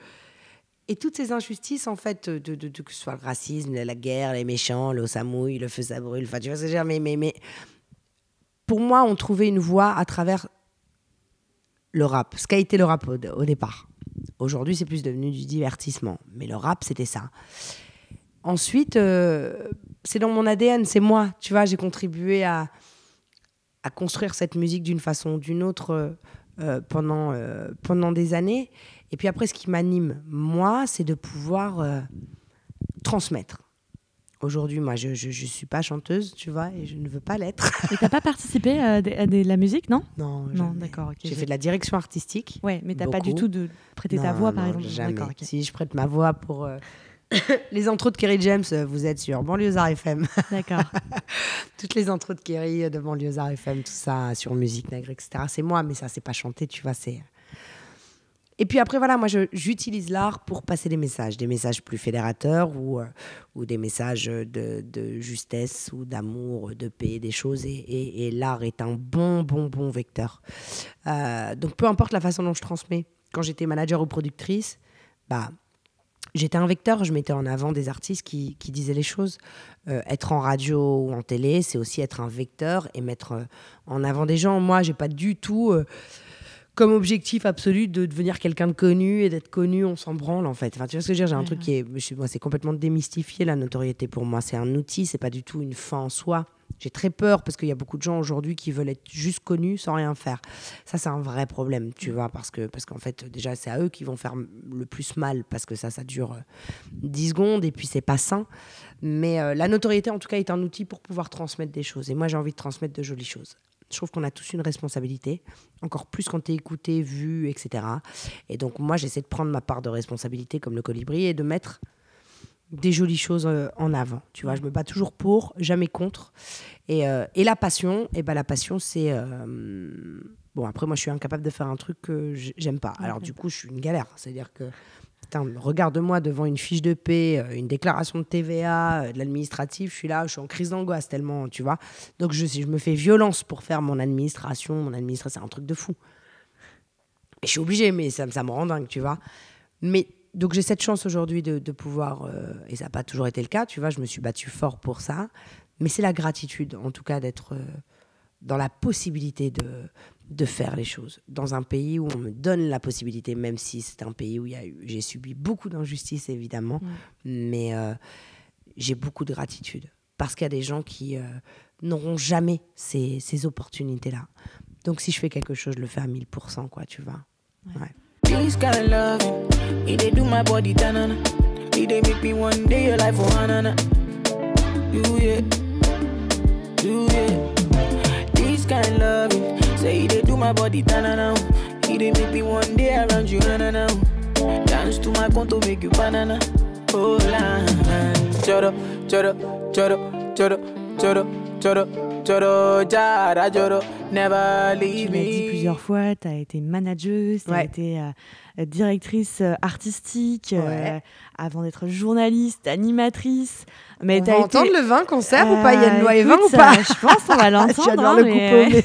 et toutes ces injustices, en fait, de, de- que ce soit le racisme, la guerre, les méchants, l'eau ça mouille, le feu ça brûle, enfin, tu vois ce que je veux dire, mais, mais, mais pour moi, on trouvait une voie à travers le rap, ce qu'a été le rap au, départ. Aujourd'hui, c'est plus devenu du divertissement, mais le rap, c'était ça. Ensuite, euh, c'est dans mon ADN, c'est moi, tu vois, j'ai contribué à, à construire cette musique d'une façon ou d'une autre euh, euh, pendant, euh, pendant des années. Et puis après, ce qui m'anime, moi, c'est de pouvoir euh, transmettre. Aujourd'hui, moi, je ne suis pas chanteuse, tu vois, et je ne veux pas l'être. Et t'as pas participé à, des- la musique, non? Non, Non, d'accord. J'ai fait de la direction artistique. Ouais, mais t'as pas du tout de prêter ta voix, non, par exemple. Jamais. D'accord, ok. Si je prête ma voix pour euh, les intros de Kerry James, euh, vous êtes sur Banlieusard FM. D'accord. Toutes les intros de Kerry euh, de Banlieusard FM, tout ça sur Musique Nègre, etc. C'est moi, mais ça, c'est pas chanté, tu vois. c'est... Et puis après, voilà, moi, j'utilise l'art pour passer des messages, des messages plus fédérateurs ou, euh, ou des messages de, justesse ou d'amour, de paix, des choses. Et, l'art est un bon, bon, bon vecteur. Euh, donc, peu importe la façon dont je transmets. Quand j'étais manager ou productrice, bah, j'étais un vecteur, je mettais en avant des artistes qui, disaient les choses. Euh, être en radio ou en télé, c'est aussi être un vecteur et mettre en avant des gens. Moi, j'ai pas du tout comme objectif absolu de devenir quelqu'un de connu et d'être connu, on s'en branle en fait. Enfin, tu vois ce que je veux dire? J'ai un Ouais, truc qui est, je moi, c'est complètement démystifié la notoriété pour moi. C'est un outil, c'est pas du tout une fin en soi. J'ai très peur parce qu'il y a beaucoup de gens aujourd'hui qui veulent être juste connus sans rien faire. Ça, c'est un vrai problème, tu vois, parce que parce qu'en fait, déjà, c'est à eux qui vont faire le plus mal parce que ça, ça dure euh, 10 secondes et puis c'est pas sain. Mais euh, la notoriété, en tout cas, est un outil pour pouvoir transmettre des choses. Et moi, j'ai envie de transmettre de jolies choses. Je trouve qu'on a tous une responsabilité, encore plus quand tu es écouté, vu, etc. Et donc, moi, j'essaie de prendre ma part de responsabilité comme le colibri et de mettre des jolies choses euh, en avant. Tu vois, je me bats toujours pour, jamais contre. Et, euh, et la passion, et ben la passion, c'est. euh, bon, après, moi, je suis incapable de faire un truc que j'aime pas. Alors, du coup, je suis une galère. C'est-à-dire que. Regarde-moi devant une fiche de paie, euh, une déclaration de TVA, euh, de l'administratif, je suis là, je suis en crise d'angoisse tellement, tu vois. Donc je, me fais violence pour faire mon administration. Mon administration, c'est un truc de fou. Et je suis obligée, mais ça, me rend dingue, tu vois. Mais donc j'ai cette chance aujourd'hui de, pouvoir, euh, et ça n'a pas toujours été le cas, tu vois, je me suis battue fort pour ça. Mais c'est la gratitude, en tout cas, d'être dans la possibilité de, de faire les choses. Dans un pays où on me donne la possibilité, même si c'est un pays où j'ai subi beaucoup d'injustices, évidemment, mais euh, j'ai beaucoup de gratitude. Parce qu'il y a des gens qui euh, n'auront jamais ces, ces opportunités-là. Donc si je fais quelque chose, je le fais à 1000%, quoi, tu vois. Ouais. They do my body tanana. You say they do my body tana now. He they make me one day around you na na na. Dance to my conto make you banana. Oh la, choro, choro, choro, choro, choro, choro, choro, jara choro. Never Tu leave l'as dit plusieurs fois, tu as été manageuse, tu as Ouais. été euh, directrice euh, artistique, euh, Ouais. avant d'être journaliste, animatrice. Mais On va été... entendre le vin concert ou pas? Il y a une Euh, loi et vin ou pas? Je pense on va l'entendre. Hein, le mais-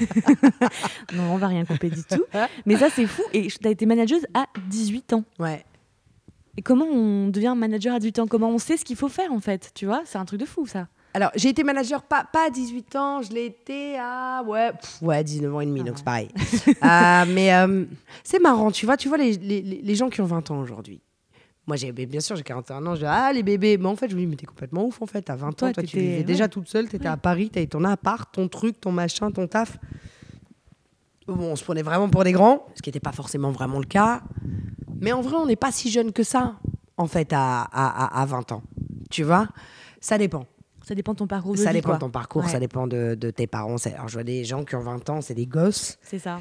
non, on va rien couper du tout. Mais ça, c'est fou. Et tu as été manageuse à 18 ans. Ouais. Et comment on devient manager à 18 ans? Comment on sait ce qu'il faut faire, en fait? Tu vois, c'est un truc de fou, ça. Alors, j'ai été manager pas, pas à 18 ans, je l'ai été à ouais, pff, ouais 19 ans et demi, Ah donc c'est pareil. Euh, mais euh, c'est marrant, tu vois, tu vois les, les, les gens qui ont 20 ans aujourd'hui. Moi, j'ai, bien sûr, j'ai 41 ans, je dis, ah, les bébés. Mais en fait, je me dis, mais t'es complètement ouf, en fait. À 20 Toi, ans, toi, tu vivais ouais. déjà toute seule, t'étais à Paris, t'avais ton appart, ton truc, ton machin, ton taf. Bon, on se prenait vraiment pour des grands, ce qui n'était pas forcément vraiment le cas. Mais en vrai, on n'est pas si jeune que ça, en fait, à, à, à, à 20 ans. Tu vois? Ça dépend. Ça dépend de ton parcours de Ça vie, dépend quoi. de ton parcours, Ouais. ça dépend de, de tes parents. Alors, je vois des gens qui ont 20 ans, c'est des gosses. C'est ça.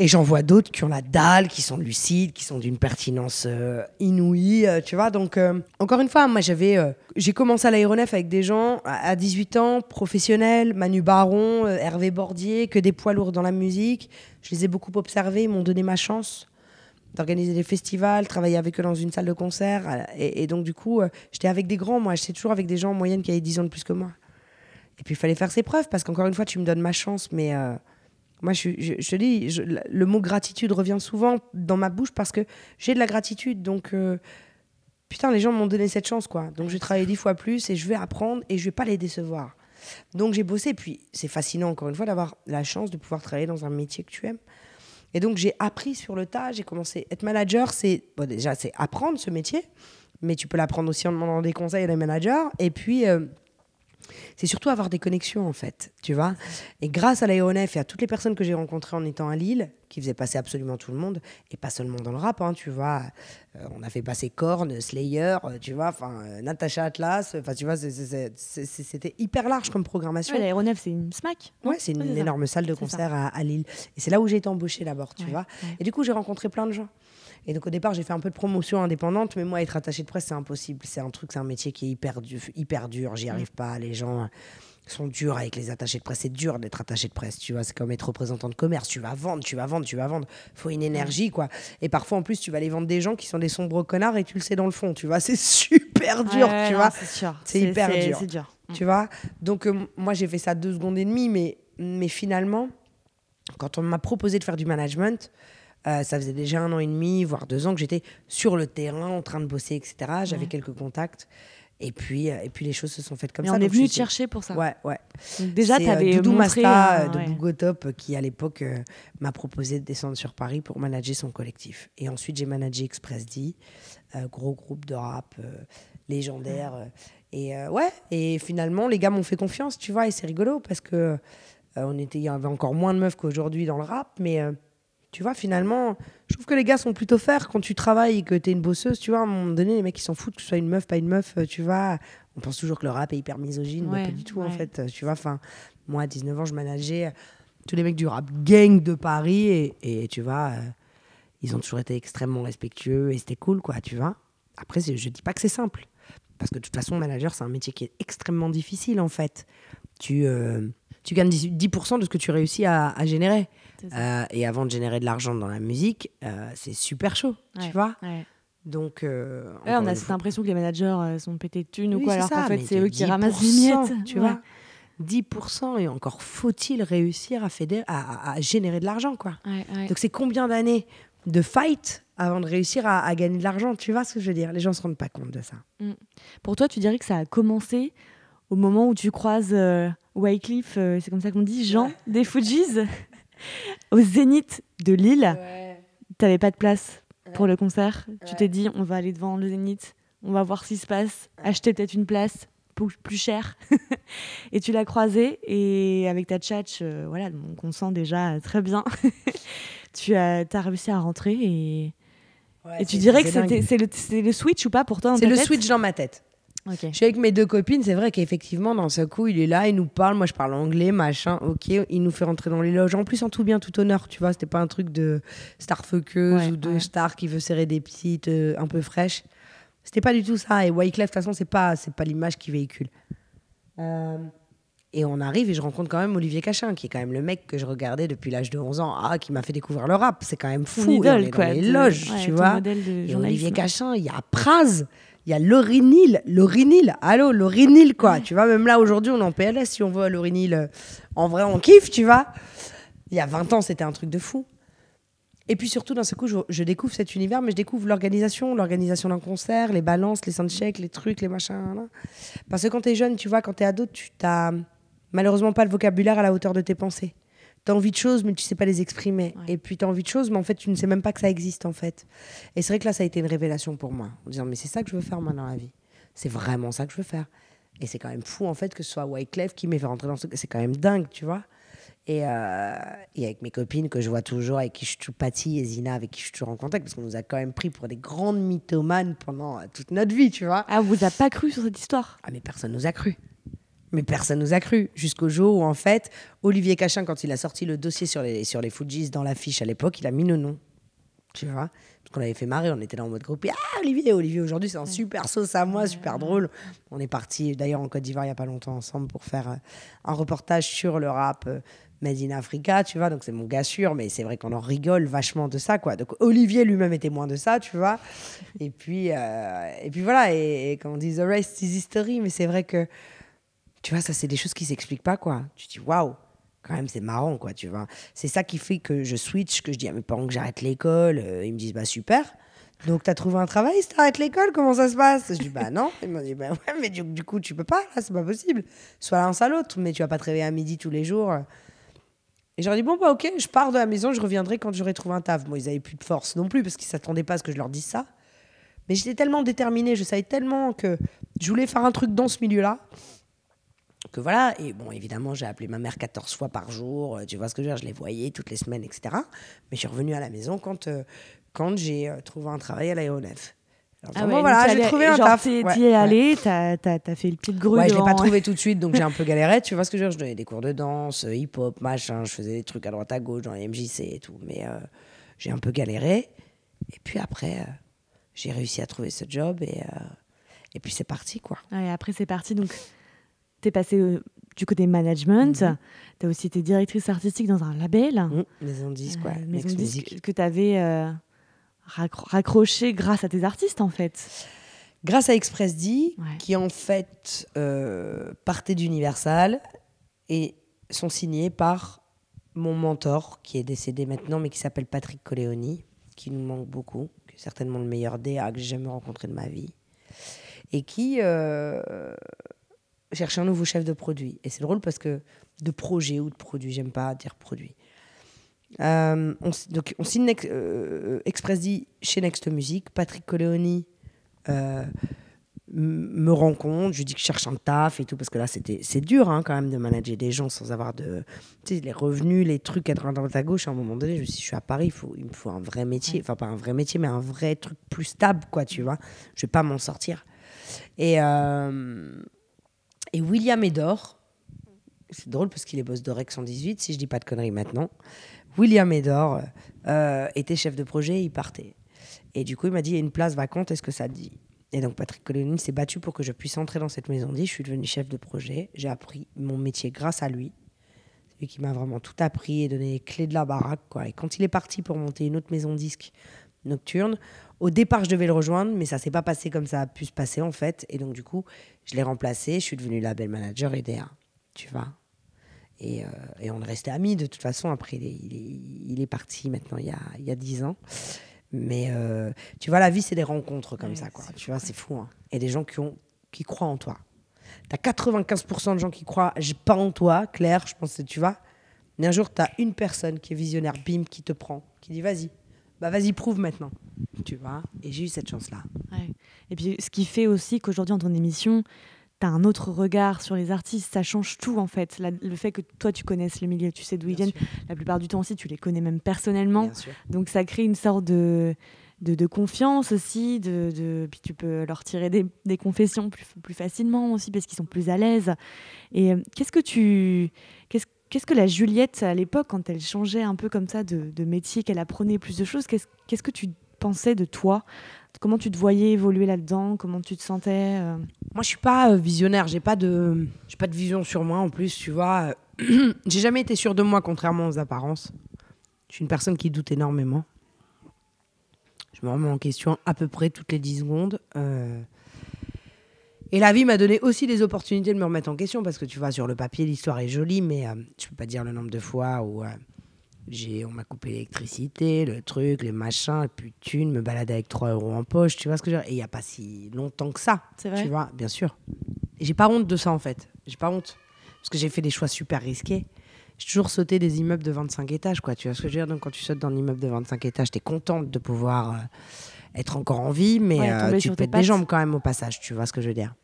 Et j'en vois d'autres qui ont la dalle, qui sont lucides, qui sont d'une pertinence euh, inouïe, euh, tu vois. Donc, euh, encore une fois, moi, j'avais, j'ai commencé à l'aéronef avec des gens à à 18 ans, professionnels, Manu Baron, Hervé Bordier, que des poids lourds dans la musique. Je les ai beaucoup observés, ils m'ont donné ma chance d'organiser des festivals, travailler avec eux dans une salle de concert. Et, donc, du coup, euh, j'étais avec des grands, moi. J'étais toujours avec des gens en moyenne qui avaient 10 ans de plus que moi. Et puis, il fallait faire ses preuves, parce qu'encore une fois, tu me donnes ma chance, mais... euh, moi, je, te dis, le mot gratitude revient souvent dans ma bouche parce que j'ai de la gratitude. Donc, euh, putain, les gens m'ont donné cette chance, quoi. Donc, je vais travailler dix fois plus et je vais apprendre et je vais pas les décevoir. Donc, j'ai bossé. Puis, c'est fascinant, encore une fois, d'avoir la chance de pouvoir travailler dans un métier que tu aimes. Et donc, j'ai appris sur le tas. J'ai commencé. Être manager, c'est. Déjà, c'est apprendre ce métier. Mais tu peux l'apprendre aussi en demandant des conseils à des managers. Et puis. euh, c'est surtout avoir des connexions en fait, tu vois. Et grâce à l'aéronef et à toutes les personnes que j'ai rencontrées en étant à Lille, qui faisaient passer absolument tout le monde, et pas seulement dans le rap, hein, tu vois. Euh, on a fait passer Korn, Slayer, euh, tu vois, enfin euh, Natacha Atlas, enfin tu vois, c'était hyper large comme programmation. Ouais, L'aéronef, c'est une SMAC. Ouais, c'est une ça. énorme salle de concert à, à Lille. Et c'est là où j'ai été embauchée d'abord, tu Ouais, vois. ouais. Et du coup, j'ai rencontré plein de gens. Et donc, au départ, j'ai fait un peu de promotion indépendante, mais moi, être attaché de presse, c'est impossible. C'est un truc, c'est un métier qui est hyper, du- hyper dur. J'y arrive pas. Les gens sont durs avec les attachés de presse. C'est dur d'être attaché de presse, tu vois. C'est comme être représentant de commerce. Tu vas vendre, tu vas vendre, tu vas vendre. faut une énergie, quoi. Et parfois, en plus, tu vas aller vendre des gens qui sont des sombres connards et tu le sais dans le fond, tu vois. C'est super dur, Ouais, tu non, vois. C'est hyper dur. C'est dur. Tu vois Donc, euh, moi, j'ai fait ça deux secondes et demie, mais, mais finalement, quand on m'a proposé de faire du management, euh, ça faisait déjà un an et demi, voire deux ans que j'étais sur le terrain, en train de bosser, etc. J'avais Ouais. quelques contacts. Et puis, euh, et puis, les choses se sont faites comme Mais ça. on est venu te chercher pour ça. Ouais, ouais. Donc déjà, tu euh, avais Doudou montré... Masta un- euh, de ouais. Bougotop euh, qui, à l'époque, euh, m'a proposé de descendre sur Paris pour manager son collectif. Et ensuite, j'ai managé Express D, euh, gros groupe de rap euh, légendaire. euh, et euh, ouais, et finalement, les gars m'ont fait confiance, tu vois, et c'est rigolo parce que euh, on était, il y avait encore moins de meufs qu'aujourd'hui dans le rap, mais euh, tu vois, finalement, je trouve que les gars sont plutôt faire quand tu travailles et que tu es une bosseuse, tu vois, à un moment donné, les mecs, ils s'en foutent que ce soit une meuf, pas une meuf, euh, tu vois. On pense toujours que le rap est hyper misogyne, mais pas du tout, en fait, euh, tu vois. Enfin, moi, à 19 ans, je manageais euh, tous les mecs du rap gang de Paris et, et tu vois, euh, ils ont toujours été extrêmement respectueux et c'était cool, quoi, tu vois. Après, je dis pas que c'est simple. Parce que de toute façon, manager, c'est un métier qui est extrêmement difficile, en fait. Tu, euh, tu gagnes 10%, 10% de ce que tu réussis à, à générer. Euh, et avant de générer de l'argent dans la musique, euh, c'est super chaud, Ouais, tu vois. ouais. Donc, euh, on a cette impression que les managers sont pétés de thunes ou quoi, alors qu'en fait, c'est eux qui ramassent les 10%, miettes. Tu Ouais. vois 10% et encore faut-il réussir à, fédérer, à, à- à générer de l'argent, quoi. Donc, c'est combien d'années de fight avant de réussir à, à gagner de l'argent Tu vois ce que je veux dire? Les gens se rendent pas compte de ça. Pour toi, tu dirais que ça a commencé au moment où tu croises Wycliffe, c'est comme ça qu'on dit, Jean des Fujis, au Zénith de Lille. T'avais pas de place pour le concert. Tu t'es dit, on va aller devant le Zénith, on va voir ce qui se passe, acheter peut-être une place plus chère. et tu l'as croisé et avec ta tchatch, euh, voilà, donc on sent déjà très bien. tu as, as réussi à rentrer et, et tu dirais que c'est le, switch ou pas pour toi C'est le tête? switch dans ma tête. Je suis avec mes deux copines, c'est vrai qu'effectivement, dans ce coup, il est là, il nous parle, moi je parle anglais, machin, ok, il nous fait rentrer dans les loges. En plus, en tout bien, tout honneur, tu vois, c'était pas un truc de star fuqueuse Ouais, ou de ouais. star qui veut serrer des petites euh, un peu fraîches. C'était pas du tout ça. Et Wyclef, de toute façon, c'est pas, pas l'image qu'il véhicule. Euh, et on arrive et je rencontre quand même Olivier Cachin, qui est quand même le mec que je regardais depuis l'âge de 11 ans, ah, qui m'a fait découvrir le rap. C'est quand même fou. Et on idole, est dans quoi. les loges, ouais, tu vois. de Et. Olivier Cachin, il y a Praz, il y a Laurinil, Laurinil, allô, Laurinil, quoi. Tu vois, même là, aujourd'hui, on est en PLS, si on veut à Laurinil. euh, En vrai, on kiffe, tu vois. Il y a 20 ans, c'était un truc de fou. Et puis surtout, d'un seul coup, je, je découvre cet univers, mais je découvre l'organisation, l'organisation d'un concert, les balances, les soundchecks, les trucs, les machins. là. Parce que quand t'es jeune, tu vois, quand t'es ado, tu t'as malheureusement pas le vocabulaire à la hauteur de tes pensées. T'as envie de choses, mais tu sais pas les exprimer. Ouais. Et puis t'as envie de choses, mais en fait, tu ne sais même pas que ça existe, en fait. Et c'est vrai que là, ça a été une révélation pour moi, en disant, mais c'est ça que je veux faire, moi, dans la vie. C'est vraiment ça que je veux faire. Et c'est quand même fou, en fait, que ce soit Wyclef qui m'ait fait rentrer dans ce... C'est quand même dingue, tu vois. Et, euh, et avec mes copines que je vois toujours, avec qui je suis Patty et Zina, avec qui je suis toujours en contact, parce qu'on nous a quand même pris pour des grandes mythomanes pendant euh, toute notre vie, tu vois. Ah, vous a pas cru sur cette histoire? Ah, mais personne nous a cru. Mais personne nous a cru. Jusqu'au jour où, en fait, Olivier Cachin, quand il a sorti le dossier sur les, sur les Fujis dans l'affiche à l'époque, il a mis nos noms. Tu vois? Parce qu'on avait fait marrer, on était là en mode groupe. Ah, Olivier, Olivier, aujourd'hui, c'est un super sauce à moi, super drôle. On est parti d'ailleurs en Côte d'Ivoire il n'y a pas longtemps ensemble pour faire euh, un reportage sur le rap. euh, Made in Africa, tu vois, donc c'est mon gars sûr, mais c'est vrai qu'on en rigole vachement de ça, quoi. Donc Olivier lui-même est témoin de ça, tu vois? Et puis, euh, et puis voilà, et, et comme on dit, the rest is history, mais c'est vrai que, tu vois, ça c'est des choses qui s'expliquent pas, quoi. Tu dis, waouh, quand même c'est marrant, quoi, tu vois. C'est ça qui fait que je switch, que je dis à mes parents que j'arrête l'école, euh, ils me disent, bah super. Donc, t'as trouvé un travail si t'arrêtes l'école Comment ça se passe? Je dis, bah non. Ils m'ont dit, bah ouais, mais du, coup, tu peux pas, là, c'est pas possible. Soit l'un, soit l'autre, mais tu vas pas te réveiller à midi tous les jours. Et j'aurais dit, bon, bah ok, je pars de la maison, je reviendrai quand j'aurai trouvé un taf. Moi, ils avaient plus de force non plus, parce qu'ils s'attendaient pas à ce que je leur dise ça. Mais j'étais tellement déterminée, je savais tellement que je voulais faire un truc dans ce milieu-là. Que voilà, et bon, évidemment, j'ai appelé ma mère 14 fois par jour, euh, tu vois ce que je veux dire, je les voyais toutes les semaines, etc. Mais je suis revenue à la maison quand, euh, quand j'ai euh, trouvé un travail à l'aéronef. Alors, Ah ouais, voilà, j'ai trouvé un genre, taf. t'y- Ouais, es ouais. allé, t'as t'as- fait le pied de grue Ouais, je l'ai pas trouvé tout de suite, donc j'ai un peu galéré. Tu vois ce que je veux dire Je donnais des cours de danse, hip-hop, machin. Je faisais des trucs à droite à gauche dans les MJC et tout. Mais euh, j'ai un peu galéré. Et puis après, euh, j'ai réussi à trouver ce job et, euh, et puis c'est parti, quoi. Ouais, après, c'est parti. Donc, t'es passé euh, du côté management. Mhm. T'as aussi été directrice artistique dans un label. Mmh, maison 10, quoi. Euh, maison disques que t'avais euh, raccro- raccroché grâce à tes artistes, en fait. Grâce à Express D, Ouais. qui en fait euh, partait d'Universal et sont signés par mon mentor, qui est décédé maintenant, mais qui s'appelle Patrick Coleoni, qui nous manque beaucoup, qui est certainement le meilleur DA que j'ai jamais rencontré de ma vie, et qui cherchait un nouveau chef de produit. Et c'est drôle parce que de projet ou de produit, j'aime pas dire produit. Euh, on, donc, on signe Nex- euh, Express D chez Next Music. Patrick Coleoni euh, me rend compte, je lui dis que je cherche un taf et tout, parce que là, c'était, c'est dur hein, quand même de manager des gens sans avoir de. Tu sais, les revenus, les trucs à droite à gauche. À un moment donné, je me suis dit, je suis à Paris, il, faut, il me faut un vrai métier. Enfin, pas un vrai métier, mais un vrai truc plus stable, quoi, tu vois. Je vais pas m'en sortir. Et, euh, et William Edor, c'est drôle parce qu'il est boss d'Orex 118, si je dis pas de conneries maintenant. William Edor euh, était chef de projet, il partait. Et du coup, il m'a dit, il y a une place vacante, est-ce que ça te dit? Et donc, Patrick Coloni s'est battu pour que je puisse entrer dans cette maison 10. Je suis devenue chef de projet. J'ai appris mon métier grâce à lui. C'est lui qui m'a vraiment tout appris et donné les clés de la baraque. Et quand il est parti pour monter une autre maison disque nocturne, au départ, je devais le rejoindre, mais ça s'est pas passé comme ça a pu se passer, en fait. Et donc, du coup, je l'ai remplacé. Je suis devenue label manager et DA. Tu vois et, euh, et on est resté amis de toute façon. Après, il est, il est, il est parti maintenant il y a, il y a 10 ans. Mais euh, tu vois, la vie, c'est des rencontres comme Ouais, ça. Quoi. Tu vois, c'est fou. hein. Et des gens qui, ont, qui croient en toi. Tu as 95% de gens qui croient pas en toi, Claire, je pense que tu vois. Mais un jour, tu as une personne qui est visionnaire, bim, qui te prend, qui dit vas-y, bah vas-y, prouve maintenant. Tu vois Et j'ai eu cette chance-là. Ouais. Et puis, ce qui fait aussi qu'aujourd'hui, dans ton émission, tu as un autre regard sur les artistes. Ça change tout, en fait. La- le fait que toi, tu connaisses le milieu, tu sais d'où ils viennent. sûr. La plupart du temps aussi, tu les connais même personnellement. Bien sûr. Donc, ça crée une sorte de de, de confiance aussi. De, de- puis tu peux leur tirer des, des confessions plus, plus facilement aussi parce qu'ils sont plus à l'aise. Et euh, qu'est-ce que tu. Qu'est-ce que la Juliette, à l'époque, quand elle changeait un peu comme ça de, métier, qu'elle apprenait plus de choses, qu'est-ce que tu pensais de toi? Comment tu te voyais évoluer là-dedans? Comment tu te sentais euh? Moi, je suis pas euh, visionnaire. J'ai pas de, j'ai pas de vision sur moi en plus. Tu vois, j'ai jamais été sûre de moi, contrairement aux apparences. Je suis une personne qui doute énormément. Je me remets en question à peu près toutes les 10 secondes. Euh, Et la vie m'a donné aussi des opportunités de me remettre en question parce que tu vois, sur le papier, l'histoire est jolie, mais euh, je peux pas dire le nombre de fois où euh, j'ai, on m'a coupé l'électricité, le truc, les machins, et puis thune, me balader avec 3 euros en poche. Tu vois ce que je veux dire? Et il n'y a pas si longtemps que ça. C'est vrai Tu vois, bien sûr. Et j'ai pas honte de ça en fait. J'ai pas honte. Parce que j'ai fait des choix super risqués. J'ai toujours sauté des immeubles de 25 étages, quoi. Tu vois ce que je veux dire? Donc quand tu sautes dans un immeuble de 25 étages, t'es contente de pouvoir euh, être encore en vie, mais Ouais, euh, tu te tes pètes des jambes quand même au passage. Tu vois ce que je veux dire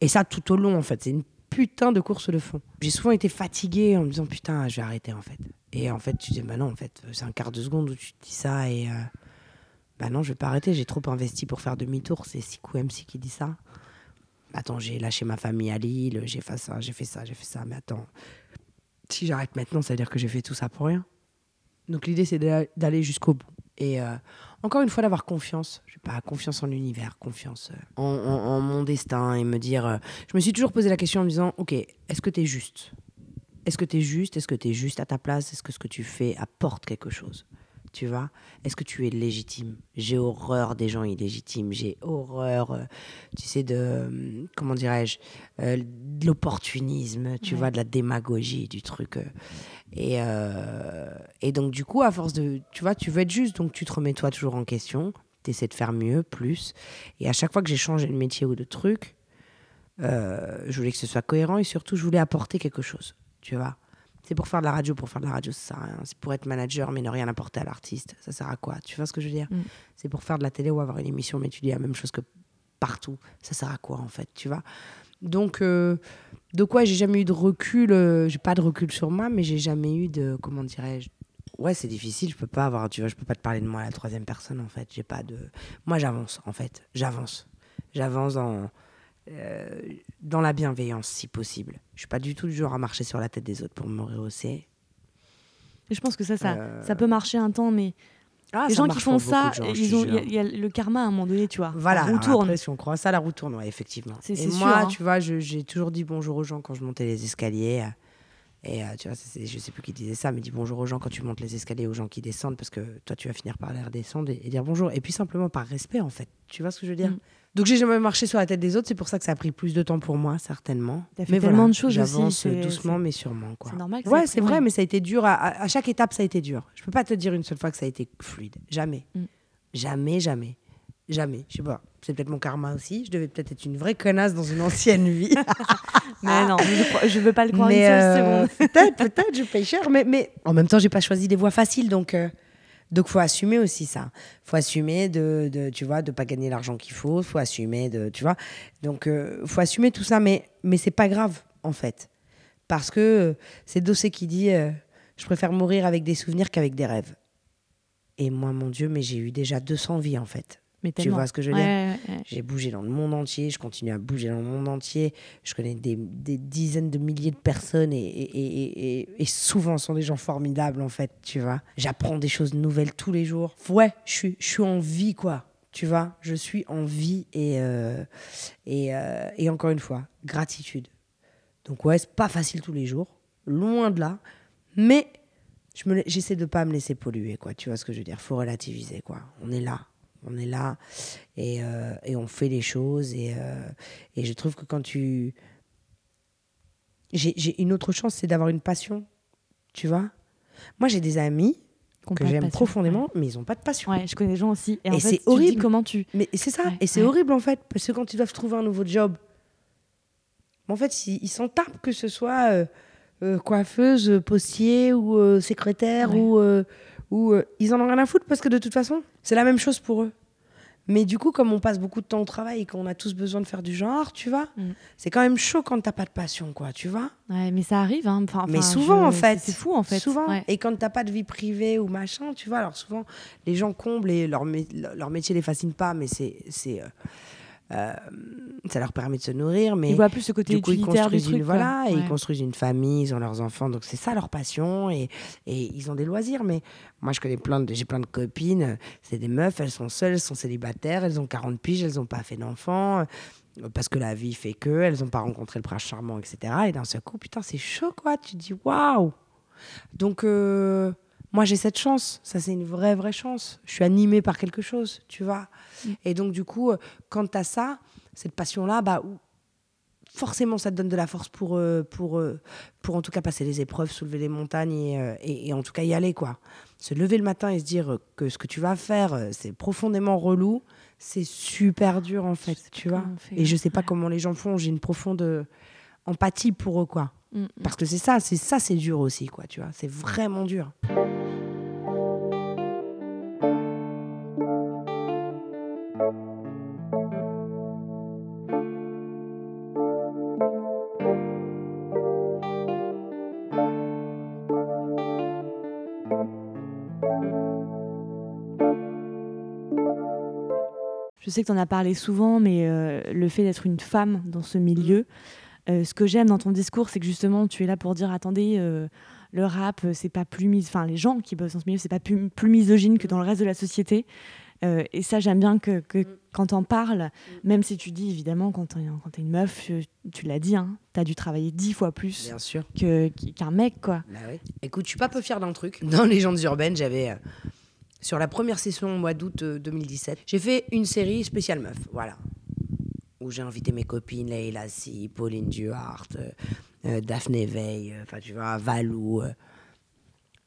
Et ça tout au long en fait. C'est une putain de course de fond. J'ai souvent été fatiguée en me disant putain, je vais arrêter en fait. Et en fait, tu dis bah non, en fait, c'est un quart de seconde où tu te dis ça et euh, bah non, je vais pas arrêter. J'ai trop investi pour faire demi-tour. C'est Sikou MC qui dit ça. Attends, j'ai lâché ma famille à Lille, j'ai fait ça, j'ai fait ça, j'ai fait ça. Mais attends, si j'arrête maintenant, ça veut dire que j'ai fait tout ça pour rien. Donc l'idée, c'est d'a- d'aller jusqu'au bout. Et euh, encore une fois, d'avoir confiance. Je pas confiance en l'univers, confiance euh, en, en- mon destin et me dire. euh, je me suis toujours posé la question en me disant, ok, est-ce que tu es juste? Est-ce que tu es juste? Est-ce que tu es juste à ta place? Est-ce que ce que tu fais apporte quelque chose? Tu vois Est-ce que tu es légitime? J'ai horreur des gens illégitimes. J'ai horreur, euh, tu sais, de. euh, Comment dirais-je euh, De l'opportunisme, tu Ouais. vois, de la démagogie, du truc. Et, euh, et donc, du coup, à force de. Tu vois, tu veux être juste, donc tu te remets toi toujours en question. Tu essaies de faire mieux, plus. Et à chaque fois que j'ai changé de métier ou de truc, euh, je voulais que ce soit cohérent et surtout, je voulais apporter quelque chose. Tu vois c'est pour faire de la radio, pour faire de la radio, ça sert à rien. C'est pour être manager, mais ne rien apporter à l'artiste. Ça sert à quoi? Tu vois ce que je veux dire? Mm. C'est pour faire de la télé ou avoir une émission, mais tu dis la même chose que partout. Ça sert à quoi, en fait Tu vois? Donc, euh, de quoi j'ai jamais eu de recul. euh, j'ai pas de recul sur moi, mais j'ai jamais eu de. Comment dirais-je Ouais, c'est difficile. Je peux pas avoir. Tu vois, je peux pas te parler de moi à la troisième personne, en fait. J'ai pas de. Moi, j'avance, en fait. J'avance. J'avance dans. Euh, dans la bienveillance, si possible. Je suis pas du tout du genre à marcher sur la tête des autres pour me rehausser. Je pense que ça, ça, Euh, ça peut marcher un temps, mais Ah, les gens qui font ça, il y, a- y le karma à un moment donné, tu vois. Voilà, La roue tourne. après, si on croit ça, la roue tourne, ouais, effectivement. C'est- Et sûr, moi, hein. tu vois, je- j'ai toujours dit bonjour aux gens quand je montais les escaliers. Et euh, tu vois, je sais plus qui disait ça, mais dis bonjour aux gens quand tu montes les escaliers, aux gens qui descendent, parce que toi, tu vas finir par les redescendre et, et dire bonjour. Et puis simplement par respect, en fait. Tu vois ce que je veux dire? Mm. Donc, j'ai jamais marché sur la tête des autres, c'est pour ça que ça a pris plus de temps pour moi, certainement. Fait mais tellement voilà, de choses aussi, J'avance doucement, mais sûrement. C'est normal que Ouais, c'est vrai, mais ça a été dur. À, chaque étape, ça a été dur. Je peux pas te dire une seule fois que ça a été fluide. Jamais. Mm. Jamais, jamais. Jamais. Je sais pas. C'est peut-être mon karma aussi. Je devais peut-être être une vraie connasse dans une ancienne vie. Mais non, je, je veux pas le croire mais une seule euh, seconde. peut-être, peut-être, je paye cher. Mais, mais en même temps, j'ai pas choisi des voies faciles. Donc, euh, donc faut assumer aussi ça. faut assumer de, de, tu vois, de pas gagner l'argent qu'il faut. faut assumer de, tu vois. Donc, euh, faut assumer tout ça. Mais, mais c'est pas grave, en fait. Parce que euh, c'est Dossé qui dit euh, Je préfère mourir avec des souvenirs qu'avec des rêves. Et moi, mon Dieu, mais j'ai eu déjà 200 vies, en fait. Mais Tu vois ce que je veux Ouais, dire ouais, ouais. j'ai bougé dans le monde entier, je continue à bouger dans le monde entier. Je connais des, des dizaines de milliers de personnes et, et, et, souvent ce sont des gens formidables en fait, tu vois. J'apprends des choses nouvelles tous les jours. Ouais, je suis, je suis en vie quoi, tu vois. Je suis en vie et, euh, et, euh, et encore une fois, gratitude. Donc ouais, c'est pas facile tous les jours, loin de là, mais je j'essaie de pas me laisser polluer quoi, tu vois ce que je veux dire? Faut relativiser quoi. On est là, on est là et, euh, et on fait les choses et, euh, et je trouve que quand tu j'ai une autre chance c'est d'avoir une passion tu vois moi j'ai des amis que j'aime profondément mais ils ont pas de passion Ouais, je connais des gens aussi. Et, c'est tu te dis horrible. comment tu. mais c'est ça Ouais, et c'est ouais. horrible en fait parce que quand ils doivent trouver un nouveau job en fait ils s'en tapent que ce soit euh, euh, coiffeuse postier ou euh, secrétaire Ouais. ou ou ils en ont rien à foutre parce que de toute façon c'est la même chose pour eux Mais du coup, comme on passe beaucoup de temps au travail et qu'on a tous besoin de faire du genre, tu vois, Mm. c'est quand même chaud quand t'as pas de passion, quoi, tu vois. Ouais, mais ça arrive. Hein. Enfin, Mais souvent, je- en fait. C'est fou, en fait. Souvent. Ouais. Et quand t'as pas de vie privée ou machin, tu vois, alors souvent, les gens comblent et leur, mé- leur métier les fascine pas, mais c'est. c'est euh, euh, ça leur permet de se nourrir, mais Ils voient plus ce côté du coup, ils construisent, truc. une, voilà, et ils construisent une famille, ils ont leurs enfants, donc c'est ça leur passion, et, et ils ont des loisirs. Mais moi, je connais plein de, j'ai plein de copines, c'est des meufs, elles sont seules, elles sont célibataires, elles ont 40 piges, elles n'ont pas fait d'enfants, euh, parce que la vie fait que, elles n'ont pas rencontré le prince charmant, etc. Et d'un seul coup, putain, c'est chaud, quoi. Tu te dis, waouh Donc, euh, moi, j'ai cette chance. Ça, c'est une vraie, vraie chance. Je suis animée par quelque chose, tu vois. Et donc, du coup, euh, quand tu as ça, cette passion-là, bah, ou- forcément, ça te donne de la force pour, euh, pour, euh, pour en tout cas passer les épreuves, soulever les montagnes et, et- et en tout cas y aller, quoi. Se lever le matin et se dire que ce que tu vas faire, c'est profondément relou, c'est super dur, en fait, tu vois. fait, Et je sais pas ouais. comment les gens font, j'ai une profonde empathie pour eux, quoi. Mm, mm. Parce que c'est ça, c'est ça, c'est dur aussi, quoi, tu vois. C'est vraiment dur. Sais que tu en as parlé souvent, mais euh, le fait d'être une femme dans ce milieu, euh, ce que j'aime dans ton discours, c'est que justement, tu es là pour dire attendez, euh, le rap, c'est pas plus mis... enfin, les gens qui bossent dans ce milieu, c'est pas plus, plus misogyne que dans le reste de la société. Et ça, j'aime bien que, que quand t'en parles, même si tu dis évidemment, quand t'es une meuf, tu l'as dit, hein, t'as dû travailler dix fois plus Bien sûr. que- qu'un mec, quoi. Bah oui. Écoute, je suis pas peu fière d'un truc. Dans Légendes urbaines, j'avais. Euh, sur la première session au mois d'août euh, 2017, j'ai fait une série spéciale meuf. Voilà. Où j'ai invité mes copines, Leila Si, Pauline Duhart, euh, euh, Daphné Veil, euh, enfin, tu vois, Valou. euh,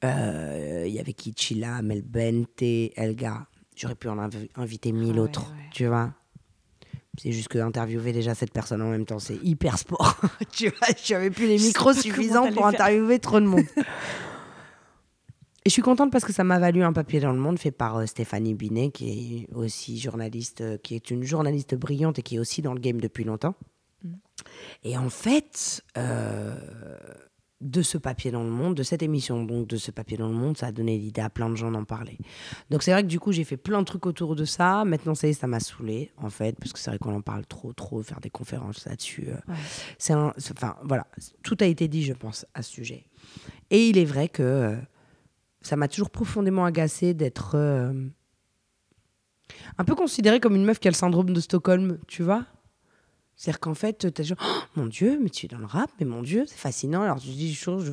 euh, Il y avait Kichila, Mel Bente, Elga. J'aurais pu en inv- inviter mille Ah autres, ouais. tu vois. C'est juste que interviewer déjà cette personne en même temps, c'est hyper sport. tu vois, j'avais plus les micros suffisants pour interviewer trop de monde. Et je suis contente parce que ça m'a valu un papier dans le monde fait par euh, Stéphanie Binet, qui est aussi journaliste, euh, qui est une journaliste brillante et qui est aussi dans le game depuis longtemps. Et en fait, euh, de ce papier dans le monde, de cette émission, donc de ce papier dans le monde, ça a donné l'idée à plein de gens d'en parler. Donc c'est vrai que du coup, j'ai fait plein de trucs autour de ça. Maintenant, ça y est, ça m'a saoulé, en fait, parce que c'est vrai qu'on en parle trop, trop, faire des conférences là-dessus. Ouais. c'est enfin, voilà, tout a été dit, je pense, à ce sujet. Et il est vrai que ça m'a toujours profondément agacé d'être euh, un peu considérée comme une meuf qui a le syndrome de Stockholm, tu vois c'est-à-dire qu'en fait, t'as genre, Oh, mon Dieu, mais tu es dans le rap, mais mon Dieu, c'est fascinant. Alors je dis, je, je,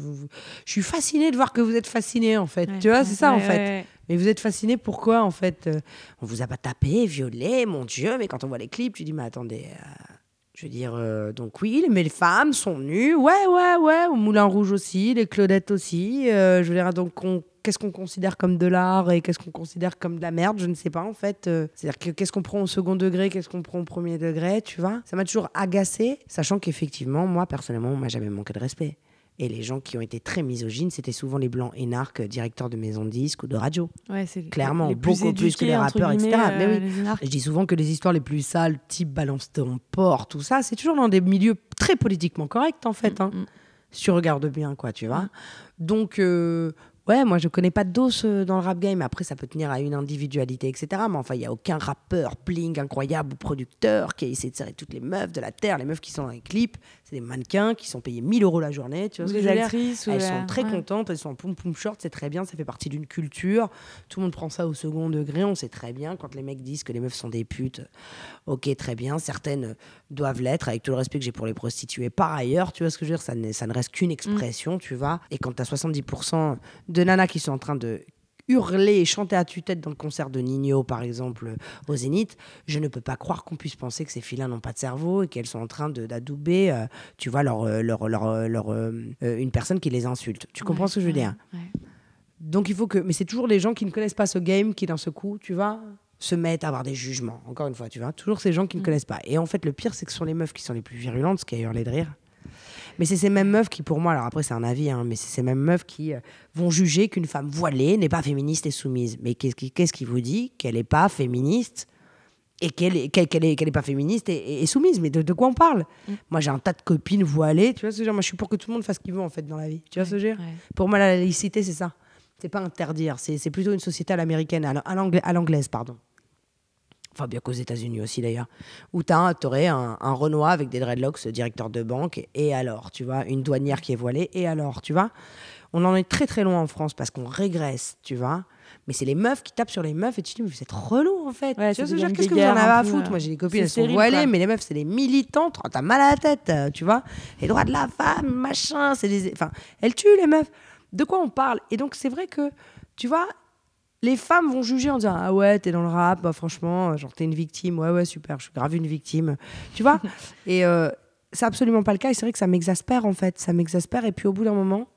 je suis fascinée de voir que vous êtes fascinée, en fait. Ouais, tu vois, ouais, c'est ça, en fait. Mais vous êtes fasciné pourquoi en fait euh, On vous a pas tapé, violé, mon Dieu, mais quand on voit les clips, tu dis mais attendez, euh, je veux dire, euh, donc oui, mais les femmes sont nues, ouais, ouais, ouais, au Moulin Rouge aussi, les Claudettes aussi, euh, je veux dire, donc on- qu'est-ce qu'on considère comme de l'art et qu'est-ce qu'on considère comme de la merde, je ne sais pas en fait. euh, C'est-à-dire que qu'est-ce qu'on prend au second degré, qu'est-ce qu'on prend au premier degré, tu vois? Ça m'a toujours agacé, sachant qu'effectivement, moi personnellement, on m'a jamais manqué de respect. Et les gens qui ont été très misogynes, c'était souvent les blancs énarques, directeurs de maisons de disques ou de radio. Ouais, c'est Clairement, les beaucoup plus que les rappeurs, etc. Mais oui. euh, les énarques. Je dis souvent que les histoires les plus sales, type balance ton port, tout ça, c'est toujours dans des milieux très politiquement corrects, en fait. hein. Mm. Si tu regardes bien, quoi, tu vois. Donc, euh, ouais, moi, je connais pas de dos euh, dans le rap game. Après, ça peut tenir à une individualité, etc. Mais enfin, il y a aucun rappeur bling incroyable ou producteur qui a essayé de serrer toutes les meufs de la terre. Les meufs qui sont dans les clips, c'est des mannequins qui sont payés 1000 euros la journée. Tu vois Ou ce que les actrices. ou elles la- sont très ouais. contentes, elles sont en poum poum short, c'est très bien, ça fait partie d'une culture. Tout le monde prend ça au second degré, on sait très bien quand les mecs disent que les meufs sont des putes. Ok, très bien, certaines doivent l'être avec tout le respect que j'ai pour les prostituées. Par ailleurs, tu vois ce que je veux dire, ça, ne reste qu'une expression, tu vois. Et quand tu as 70% de nanas qui sont en train de hurler et chanter à tue-tête dans le concert de Nino, par exemple, au Zénith, je ne peux pas croire qu'on puisse penser que ces filles-là n'ont pas de cerveau et qu'elles sont en train de- d'adouber, euh, tu vois, leur, euh, leur, leur, euh, leur, euh, euh, une personne qui les insulte. Tu comprends Ouais, ce que je veux dire? ouais. Donc il faut que... Mais c'est toujours les gens qui ne connaissent pas ce game qui, d'un seul coup, tu vois, se mettent à avoir des jugements. Encore une fois, tu vois, toujours ces gens qui ne Mm. connaissent pas. Et en fait, le pire, c'est que ce sont les meufs qui sont les plus virulentes, ce qui a hurlé de rire. Mais c'est ces mêmes meufs qui, pour moi, alors après c'est un avis, hein, mais c'est ces mêmes meufs qui euh, vont juger qu'une femme voilée n'est pas féministe et soumise. Mais qu'est-ce qui, qu'est-ce qui vous dit qu'elle n'est pas féministe et qu'elle est, qu'elle, qu'elle est, qu'elle est pas féministe et, et soumise? Mais de, de quoi on parle? Moi, j'ai un tas de copines voilées. Tu vois ce que je veux dire? Moi, je suis pour que tout le monde fasse ce qu'il veut, en fait, dans la vie. Tu vois ce que je veux dire? Ouais. Pour moi, la laïcité, c'est ça. C'est pas interdire. C'est, c'est plutôt une société à l'américaine, à l'anglaise, pardon. Enfin, bien qu'aux États-Unis aussi, d'ailleurs. Où tu aurais un, un Renoir avec des dreadlocks, directeur de banque, et alors, tu vois, une douanière qui est voilée, et alors, tu vois. On en est très très loin en France parce qu'on régresse, tu vois. Mais c'est les meufs qui tapent sur les meufs et tu te dis, mais vous êtes relou en fait. Ouais, tu vois ce Qu'est-ce que vous en avez à foutre? euh, Moi j'ai des copines, elles sont voilées, quoi. mais les meufs c'est des militantes. Oh, T'as mal à la tête, euh, tu vois. Les droits de la femme, machin, c'est des. Enfin, elles tuent les meufs. De quoi on parle? Et donc c'est vrai que, tu vois, les femmes vont juger en disant ah ouais t'es dans le rap bah franchement euh, genre t'es une victime. Ouais ouais super je suis grave une victime. Tu vois et euh, c'est absolument pas le cas et c'est vrai que ça m'exaspère en fait. Ça m'exaspère et puis au bout d'un moment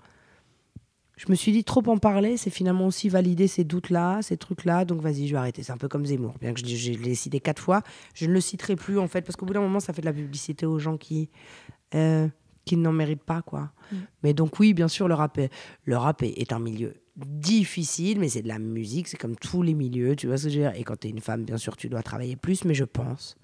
je me suis dit trop en parler c'est finalement aussi valider ces doutes là ces trucs là donc vas-y je vais arrêter. C'est un peu comme Zemmour. Bien que je, je l'ai cité quatre fois je ne le citerai plus en fait parce qu'au bout d'un moment ça fait de la publicité aux gens qui euh, qui n'en méritent pas quoi. Mais donc oui bien sûr le rap est, le rap est, est un milieu difficile, mais c'est de la musique, c'est comme tous les milieux, tu vois ce que je veux dire. Et quand tu es une femme, bien sûr, tu dois travailler plus, mais je pense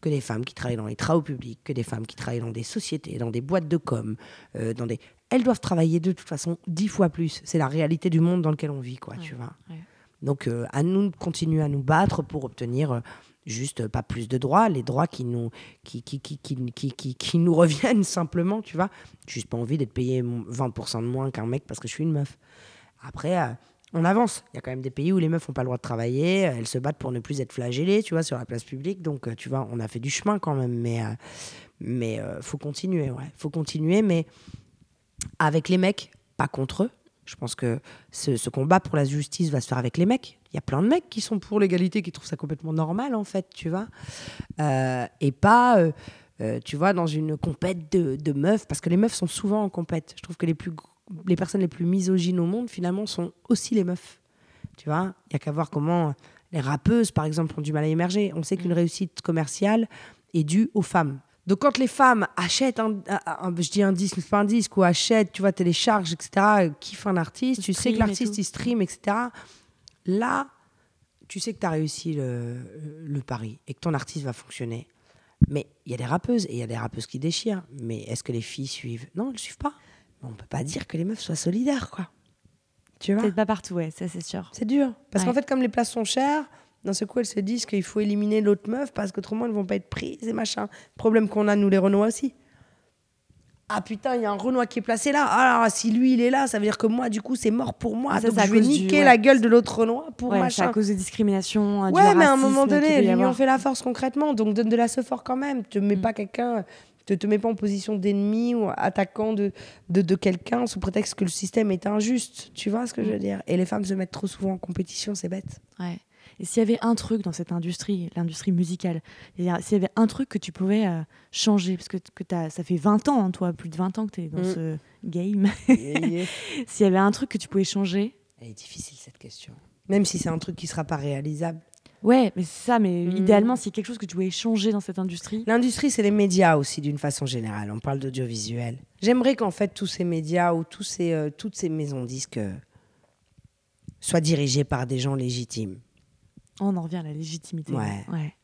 que des femmes qui travaillent dans les travaux publics, que des femmes qui travaillent dans des sociétés, dans des boîtes de com, euh, dans des... elles doivent travailler de toute façon dix fois plus. C'est la réalité du monde dans lequel on vit, quoi, tu vois. ouais. Donc euh, à nous de continuer à nous battre pour obtenir euh, juste pas plus de droits, les droits qui nous, qui, qui, qui, qui, qui, qui- qui nous reviennent simplement, tu vois. J'ai Juste pas envie d'être payé 20% de moins qu'un mec parce que je suis une meuf. Après, euh, on avance. Il y a quand même des pays où les meufs n'ont pas le droit de travailler. euh, Elles se battent pour ne plus être flagellées, tu vois, sur la place publique. Donc, euh, tu vois, on a fait du chemin quand même. Mais, euh, mais faut continuer, ouais. Faut continuer, mais avec les mecs, pas contre eux. Je pense que ce, combat pour la justice va se faire avec les mecs. Il y a plein de mecs qui sont pour l'égalité, qui trouvent ça complètement normal, en fait, tu vois. Et pas, tu vois, dans une compète de, de meufs, parce que les meufs sont souvent en compète. Je trouve que les, plus, les personnes les plus misogynes au monde, finalement, sont aussi les meufs. Tu vois, il y a qu'à voir comment les rappeuses, par exemple, ont du mal à émerger. On sait qu'une réussite commerciale est due aux femmes. Donc quand les femmes achètent un, un- un- je dis un disque, pas un disque, ou achètent, tu vois, téléchargent, etc., euh, kiffent un artiste, tu sais que l'artiste, il stream, etc., là, tu sais que tu as réussi le, le pari et que ton artiste va fonctionner. Mais il y a des rappeuses et il y a des rappeuses qui déchirent. Mais est-ce que les filles suivent? Non, elles ne suivent pas. On peut pas dire que les meufs soient solidaires, quoi. Tu vois Peut-être pas partout, ouais, ça c'est sûr. C'est dur. Parce Ouais. qu'en fait, comme les places sont chères, d'un seul coup, elles se disent qu'il faut éliminer l'autre meuf parce qu'autrement, elles vont pas être prises et machin. Problème qu'on a, nous, les Renois aussi. Ah putain, il y a un Renoir qui est placé là. Ah, si lui, il est là, ça veut dire que moi, du coup, c'est mort pour moi. Ça, Donc, je vais du- niquer ouais. la gueule de l'autre Renoir pour Ouais, c'est machin. à cause de discrimination, du Ouais, mais à un moment donné, l'union fait la force concrètement. Donc donne de la fort quand même. Mm. mets pas quelqu'un, te, te mets pas en position d'ennemi ou attaquant de, de, de quelqu'un sous prétexte que le système est injuste. Tu vois ce que je veux dire? Et les femmes se mettent trop souvent en compétition, c'est bête. Ouais. Et s'il y avait un truc dans cette industrie, l'industrie musicale, s'il y avait un truc que tu pouvais euh, changer, parce que, que t'as- ça fait 20 ans, toi, plus de 20 ans que tu es dans ce game, Elle s'il y avait un truc que tu pouvais changer, est difficile cette question. Même si c'est un truc qui sera pas réalisable. Ouais, mais c'est ça, mais Mm. idéalement, a quelque chose que tu pouvais changer dans cette industrie, L'industrie, c'est les médias aussi, d'une façon générale. On parle d'audiovisuel. J'aimerais qu'en fait, tous ces médias ou tous ces, euh, toutes ces maisons disques euh, soient dirigées par des gens légitimes. on en revient à la légitimité. Ouais. ouais.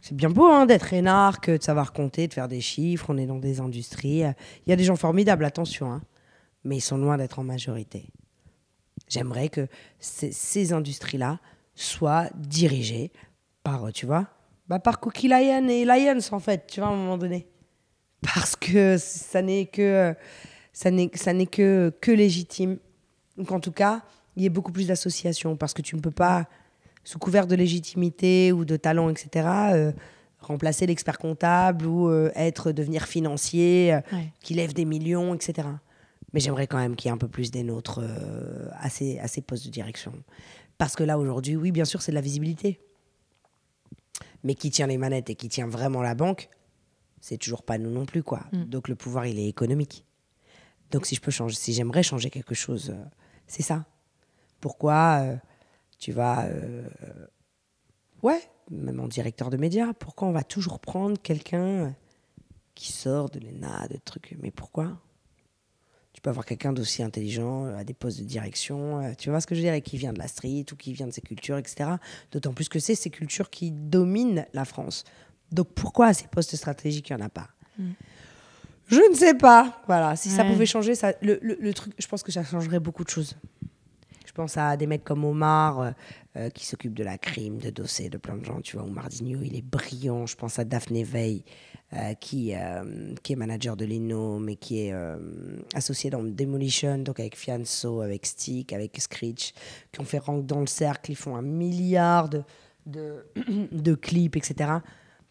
C'est bien beau hein, d'être énarque, de savoir compter, de faire des chiffres. On est dans des industries. euh, Il y a des gens formidables, attention, hein, mais ils sont loin d'être en majorité. J'aimerais que ces, ces industries-là soient dirigées par, tu vois, bah, par Cookie Lion et Lions, en fait, tu vois, à un moment donné. Parce que ça n'est que, ça n'est, ça n'est que, que légitime. Donc, en tout cas, il y a beaucoup plus d'associations parce que tu ne peux pas, sous couvert de légitimité ou de talent, etc., euh, remplacer l'expert comptable ou euh, être, devenir financier, euh, Ouais. qui lève des millions, etc. Mais j'aimerais quand même qu'il y ait un peu plus des nôtres euh, à, ces, à ces postes de direction. Parce que là, aujourd'hui, oui, bien sûr, c'est de la visibilité. Mais qui tient les manettes et qui tient vraiment la banque, c'est toujours pas nous non plus, quoi. Donc le pouvoir, il est économique. Donc si je peux changer, si j'aimerais changer quelque chose, euh, c'est ça. Pourquoi euh, tu vas, euh, ouais, même en directeur de médias, pourquoi on va toujours prendre quelqu'un qui sort de l'ENA, de trucs, mais pourquoi? Tu peux avoir quelqu'un d'aussi intelligent euh, à des postes de direction, euh, tu vois ce que je veux dire, et qui vient de la street ou qui vient de ces cultures, etc. D'autant plus que c'est ces cultures qui dominent la France. Donc pourquoi à ces postes stratégiques, il n'y en a pas? Je ne sais pas. Voilà, si ça pouvait changer, ça, le, le- le truc, je pense que ça changerait beaucoup de choses. Pense à des mecs comme Omar euh, euh, qui s'occupe de la crime, de dossiers, de plein de gens. Tu vois, Omar Digno, il est brillant. Je pense à Daphné Veil euh, qui, qui est manager de Leno, mais qui est associé dans Demolition, donc avec Fianso, avec Stick, avec Screech, qui ont fait rank dans le cercle. Ils font un milliard de, de clips, etc.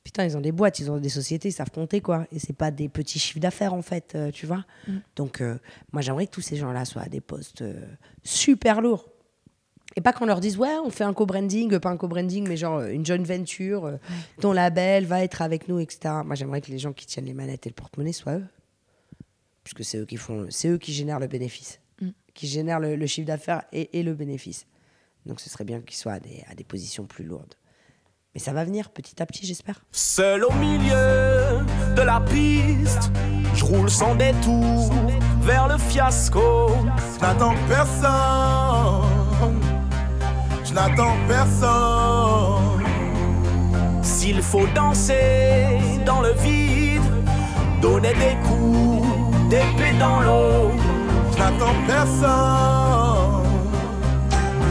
Putain, ils ont des boîtes, ils ont des sociétés, ils savent compter, quoi. Et c'est pas des petits chiffres d'affaires, en fait, euh, tu vois. Donc, euh, moi, j'aimerais que tous ces gens-là soient à des postes euh, super lourds. Et pas qu'on leur dise, ouais, on fait un co-branding, pas un co-branding, mais genre une joint venture, ton label va être avec nous, etc. Moi, j'aimerais que les gens qui tiennent les manettes et le porte-monnaie soient eux. Puisque c'est eux qui font, c'est eux qui génèrent le bénéfice, qui génèrent le, le chiffre d'affaires et, et le bénéfice. Donc, ce serait bien qu'ils soient à des, à des positions plus lourdes. Mais ça va venir petit à petit, j'espère. Seul au milieu de la piste, je roule sans détour vers le fiasco. Je n'attends personne. Je n'attends personne. S'il faut danser dans le vide, donner des coups d'épée dans l'eau. Je n'attends personne.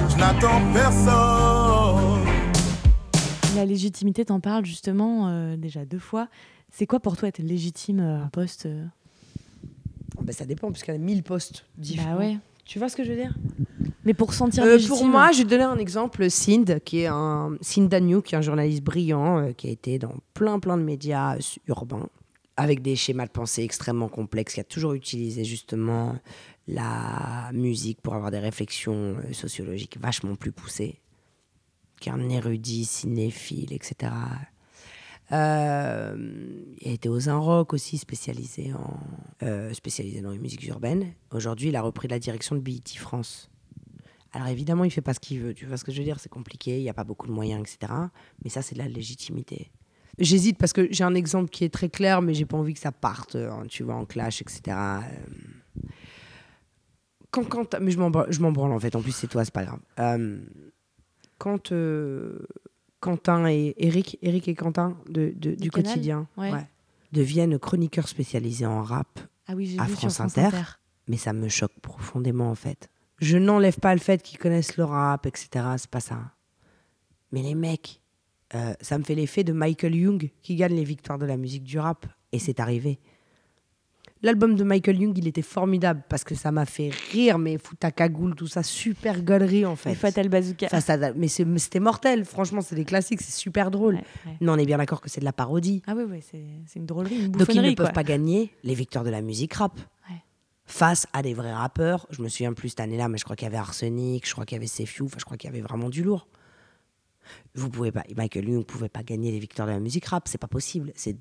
Je n'attends personne. La légitimité, t'en parles justement euh, déjà deux fois. C'est quoi pour toi être légitime euh, à un poste euh? Ben, ça dépend, puisqu'il y a 1000 postes différents. Bah ouais. Tu vois ce que je veux dire? Mais pour se sentir Euh, légitime. pour moi, je vais te donner un exemple. Sind, qui est un Sind Dagnou, qui est un journaliste brillant, euh, qui a été dans plein plein de médias euh, urbains, avec des schémas de pensée extrêmement complexes, qui a toujours utilisé justement la musique pour avoir des réflexions euh, sociologiques vachement plus poussées, qui est un érudit, cinéphile, etc. Euh, il été aux Rock aussi, spécialisé, en, euh, spécialisé dans les musiques urbaines. Aujourd'hui, il a repris la direction de BET France. Alors évidemment, il fait pas ce qu'il veut. Tu vois ce que je veux dire? C'est compliqué, il n'y a pas beaucoup de moyens, etc. Mais ça, c'est de la légitimité. J'hésite parce que j'ai un exemple qui est très clair, mais j'ai pas envie que ça parte, hein, tu vois, en clash, etc. Euh, Quand, quand, mais je m'en br- je m'en branle en fait. En plus, c'est toi, c'est pas grave. Quand euh, Quentin et Eric, Eric et Quentin de, de- du Canal quotidien, Ouais. deviennent chroniqueurs spécialisés en rap Ah oui, à France sur France Inter. Inter. mais ça me choque profondément en fait. Je n'enlève pas le fait qu'ils connaissent le rap, etc. C'est pas ça. Mais les mecs, euh, ça me fait l'effet de Michael Young qui gagne les victoires de la musique du rap. Et c'est arrivé. L'album de Michael Young, il était formidable parce que ça m'a fait rire, mais foutre ta cagoule, tout ça, super gaulerie en fait. Et Fatal Bazooka. À- mais c'était mortel, franchement, c'est des classiques, c'est super drôle. Ouais, ouais. Mais on est bien d'accord que c'est de la parodie. Ah ouais, ouais, c'est une drôlerie, une Donc ils ne peuvent pas gagner les victoires de la musique rap. Face à des vrais rappeurs, je me souviens plus cette année-là, mais je crois qu'il y avait Arsenic, je crois qu'il y avait Sefiu, enfin je crois qu'il y avait vraiment du lourd. Vous pouvez pas, Michael Young ne pouvait pas gagner les victoires de la musique rap, c'est pas possible. C'est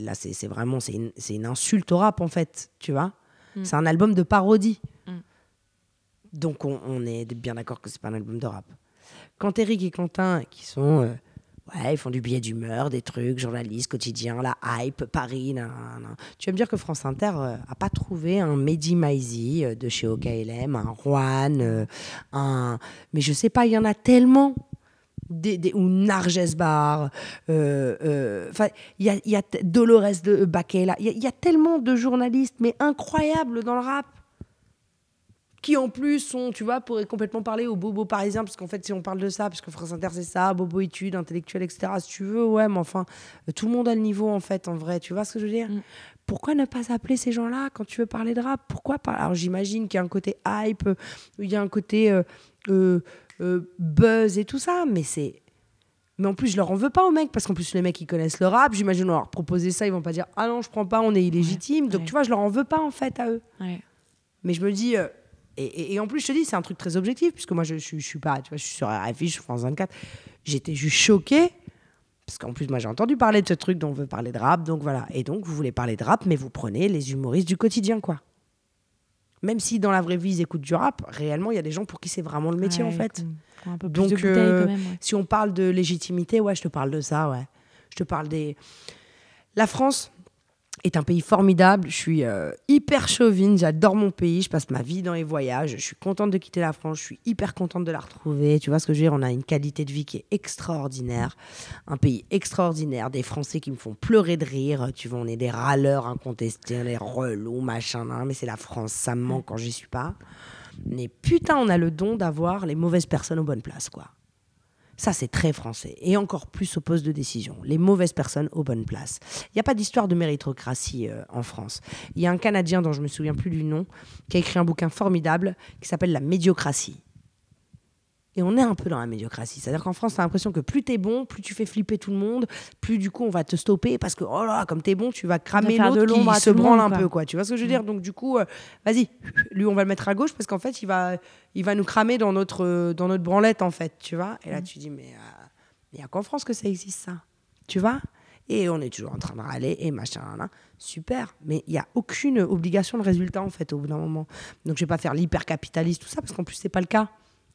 là, c'est vraiment, c'est une, c'est une insulte au rap en fait, tu vois. C'est un album de parodie. Donc on, on est bien d'accord que c'est pas un album de rap. Quand Eric et Quentin, qui sont, euh, ouais, ils font du billet d'humeur, des trucs, journalistes, quotidien, la hype, Paris, nan, nan, nan. tu vas me dire que France Inter euh, a pas trouvé un Mehdi Maizi euh, de chez OKLM, un Juan, euh, un, mais je sais pas, il y en a tellement. Des, des- ou Narges Bar, euh, euh, il y a, y a Dolores de Bakela, il y, a- il y a tellement de journalistes, mais incroyables dans le rap qui en plus sont, tu vois, pourraient complètement parler aux bobos parisiens, parce qu'en fait, si on parle de ça, parce que France Inter, c'est ça, bobo études, intellectuel, etc., si tu veux, ouais, mais enfin, euh, tout le monde a le niveau, en fait, en vrai, tu vois ce que je veux dire? Mm. Pourquoi ne pas appeler ces gens-là quand tu veux parler de rap? Pourquoi pas? Alors, j'imagine qu'il y a un côté hype, il y a un côté euh, euh, buzz et tout ça, mais c'est... Mais en plus, je leur en veux pas aux mecs, parce qu'en plus, les mecs, ils connaissent le rap. J'imagine, on leur proposer ça, ils vont pas dire Ah non, je prends pas, on est illégitime. Donc, ouais. tu vois, je leur en veux pas, en fait, à eux. Ouais. Mais je me dis. euh, et, et- et en plus, je te dis, c'est un truc très objectif, puisque moi, je, je, je suis pas. Tu vois, je suis sur RFI, je suis France 24. J'étais juste choquée. Parce qu'en plus, moi, j'ai entendu parler de ce truc dont on veut parler de rap. Donc voilà. Et donc, vous voulez parler de rap, mais vous prenez les humoristes du quotidien, quoi. Même si dans la vraie vie, ils écoutent du rap, réellement, il y a des gens pour qui c'est vraiment le métier, en fait. qui ont un peu plus Donc, de euh, quand même. ouais. si on parle de légitimité, ouais, je te parle de ça, ouais. Je te parle des. La France est un pays formidable. Je suis euh, hyper chauvine, j'adore mon pays, je passe ma vie dans les voyages. Je suis contente de quitter la France, je suis hyper contente de la retrouver. Tu vois ce que je veux dire? On a une qualité de vie qui est extraordinaire, un pays extraordinaire, des Français qui me font pleurer de rire. Tu vois, on est des râleurs incontestés, on est relous, machin, mais c'est la France, ça me manque quand j'y suis pas. Mais putain, on a le don d'avoir les mauvaises personnes aux bonnes places, quoi. Ça, c'est très français. Et encore plus au poste de décision. Les mauvaises personnes aux bonnes places. Il n'y a pas d'histoire de méritocratie euh, en France. Il y a un Canadien dont je me souviens plus du nom, qui a écrit un bouquin formidable qui s'appelle La médiocratie. Et on est un peu dans la médiocratie. C'est-à-dire qu'en France, tu as l'impression que plus t'es bon, plus tu fais flipper tout le monde, plus du coup on va te stopper parce que, oh là, comme t'es bon, tu vas cramer l'autre qui se branle un peu, quoi. Tu vois ce que je veux dire? Donc du coup, euh, vas-y, lui on va le mettre à gauche parce qu'en fait, il va, il va nous cramer dans notre, euh, dans notre branlette, en fait, tu vois? Et là, tu dis, mais euh, il n'y a qu'en France que ça existe, ça. Tu vois? Et on est toujours en train de râler et machin, là. Super, mais il n'y a aucune obligation de résultat, en fait, au bout d'un moment. Donc je vais pas faire l'hyper capitaliste, tout ça, parce qu'en plus, c'est pas le cas.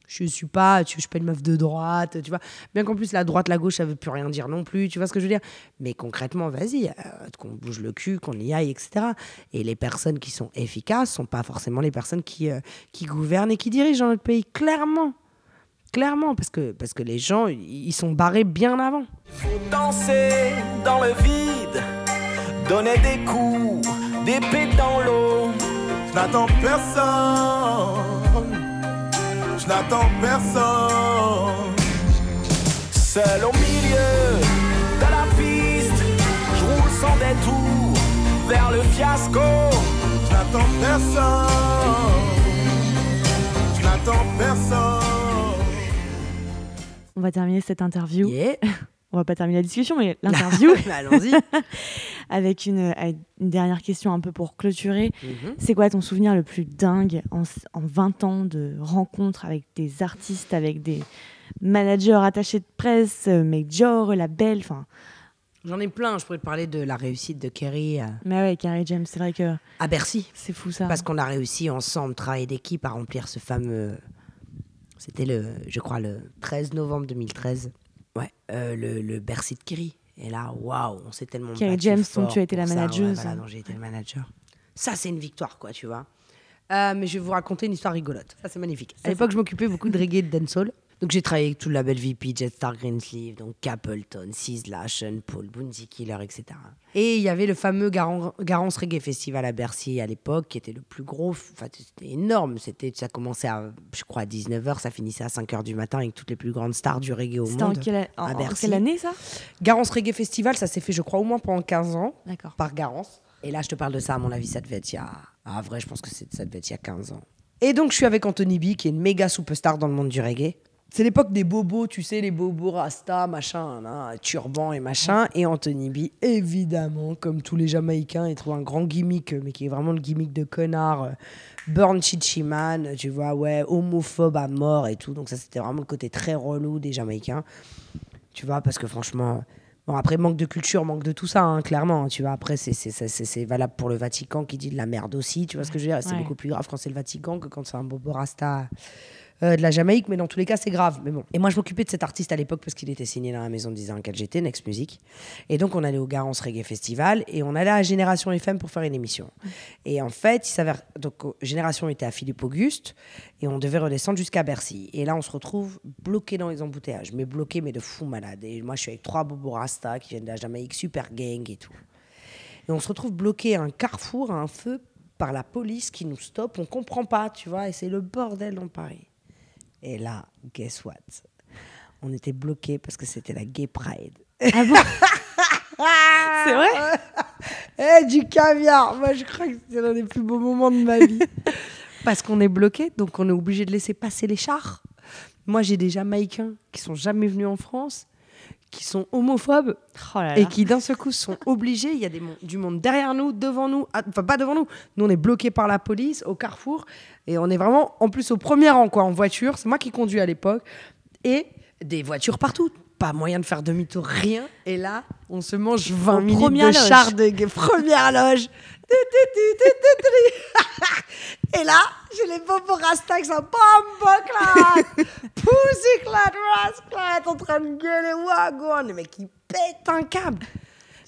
Je suis pas, je suis pas une meuf de droite, tu vois. Bien qu'en plus, la droite, la gauche, ça veut plus rien dire non plus, tu vois ce que je veux dire. Mais concrètement, vas-y, euh, qu'on bouge le cul, qu'on y aille, etc. Et les personnes qui sont efficaces sont pas forcément les personnes qui, euh, qui gouvernent et qui dirigent dans notre pays, clairement. Clairement, parce que, parce que les gens, ils sont barrés bien avant. Dans le vide, donner des coups d'épée dans l'eau. Personne. Je n'attends personne. Seul au milieu de la piste, je roule sans détour vers le fiasco. Je n'attends personne. Je n'attends personne. On va terminer cette interview. Yeah. On va pas terminer la discussion, mais l'interview Allons-y. avec une, avec une dernière question un peu pour clôturer. Mhm. C'est quoi ton souvenir le plus dingue en, s- en 20 ans de rencontres avec des artistes, avec des managers attachés de presse, euh, major, label, enfin? J'en ai plein. Je pourrais te parler de la réussite de Kerry euh, Mais ouais, Carrie James, c'est vrai que à Bercy. c'est fou ça. Parce qu'on a réussi ensemble, travail d'équipe, à remplir ce fameux. C'était le, je crois, le 13 novembre 2013. Ouais, euh, le, le Bercy de Kerry. Et là, waouh, on s'est tellement Kerry battu James, dont fort tu as été la pour ça. Ouais, manageuse. voilà, dont j'ai été le manager. Ça, c'est une victoire, quoi, tu vois. Euh, mais je vais vous raconter une histoire rigolote. Ça, c'est magnifique. à l'époque, je m'occupais beaucoup de reggae et de dancehall. Donc, j'ai travaillé avec tout le label VP, Jetstar Greensleeve, donc Capleton, Sizzla, Sean Paul, Bounty Killer, etc. Et il y avait le fameux Garan- Garance Reggae Festival à Bercy à l'époque, qui était le plus gros. Enfin, c'était énorme. C'était, ça commençait à, je crois, à 19h, ça finissait à 5h du matin avec toutes les plus grandes stars du reggae au en, monde. quelle, en- à en quelle année ça? Garance Reggae Festival, ça s'est fait, je crois, au moins pendant 15 ans D'accord. par Garance. Et là, je te parle de ça, à mon avis, ça devait être il y a. Ah, vrai, je pense que ça devait être il y a 15 ans. Et donc, je suis avec Anthony B, qui est une méga superstar dans le monde du reggae. C'est l'époque des bobos, tu sais, les bobos rasta, machin, là, turban et machin. Et Anthony B, évidemment, comme tous les Jamaïcains, il trouve un grand gimmick, mais qui est vraiment le gimmick de connard. euh, Burn Chichiman, tu vois, ouais, homophobe à mort et tout. Donc, ça, c'était vraiment le côté très relou des Jamaïcains. Tu vois, parce que franchement. Bon, après, manque de culture, manque de tout ça, hein, clairement. Tu vois, après, c'est- valable pour le Vatican qui dit de la merde aussi. Tu vois ce que je veux dire C'est Ouais. beaucoup plus grave quand c'est le Vatican que quand c'est un bobo rasta euh, de la Jamaïque. Mais dans tous les cas, c'est grave. Mais bon. Et moi, je m'occupais de cet artiste à l'époque parce qu'il était signé dans la maison de à laquelle j'étais, Next Music. Et donc, on allait au Garance Reggae Festival et on allait à Génération FM pour faire une émission. Et en fait, il s'avère. Donc, euh, Génération était à Philippe Auguste et on devait redescendre jusqu'à Bercy. Et là, on se retrouve bloqué dans les embouteillages, mais bloqué, mais de fou malade. Et moi, je suis avec trois bobos rasta qui viennent de la Jamaïque, super gang et tout. Et on se retrouve bloqué à un carrefour, à un feu, par la police qui nous stoppe. On comprend pas, tu vois, et c'est le bordel dans Paris. Et là, guess what? On était bloqué parce que c'était la Gay Pride. Ah bon? C'est vrai? Eh, du caviar Moi, je crois que c'est l'un des plus beaux moments de ma vie. Parce qu'on est bloqué, donc on est obligé de laisser passer les chars. Moi, j'ai des Jamaïcains qui sont jamais venus en France, qui sont homophobes Oh là là. et qui d'un seul coup sont obligés. Il y a des du monde derrière nous, devant nous, ah, enfin pas devant nous. Nous, on est bloqués par la police au carrefour et on est vraiment en plus au premier rang quoi, en voiture. C'est moi qui conduis à l'époque et des voitures partout. Pas moyen de faire demi-tour, rien. Et là, on se mange 20 Aux minutes premières de loges. char de première loge. Et là, j'ai les bobos rasta qui sont bomboclat, pussyclat, rasclat, en train de gueuler. Le mec, il pète un câble.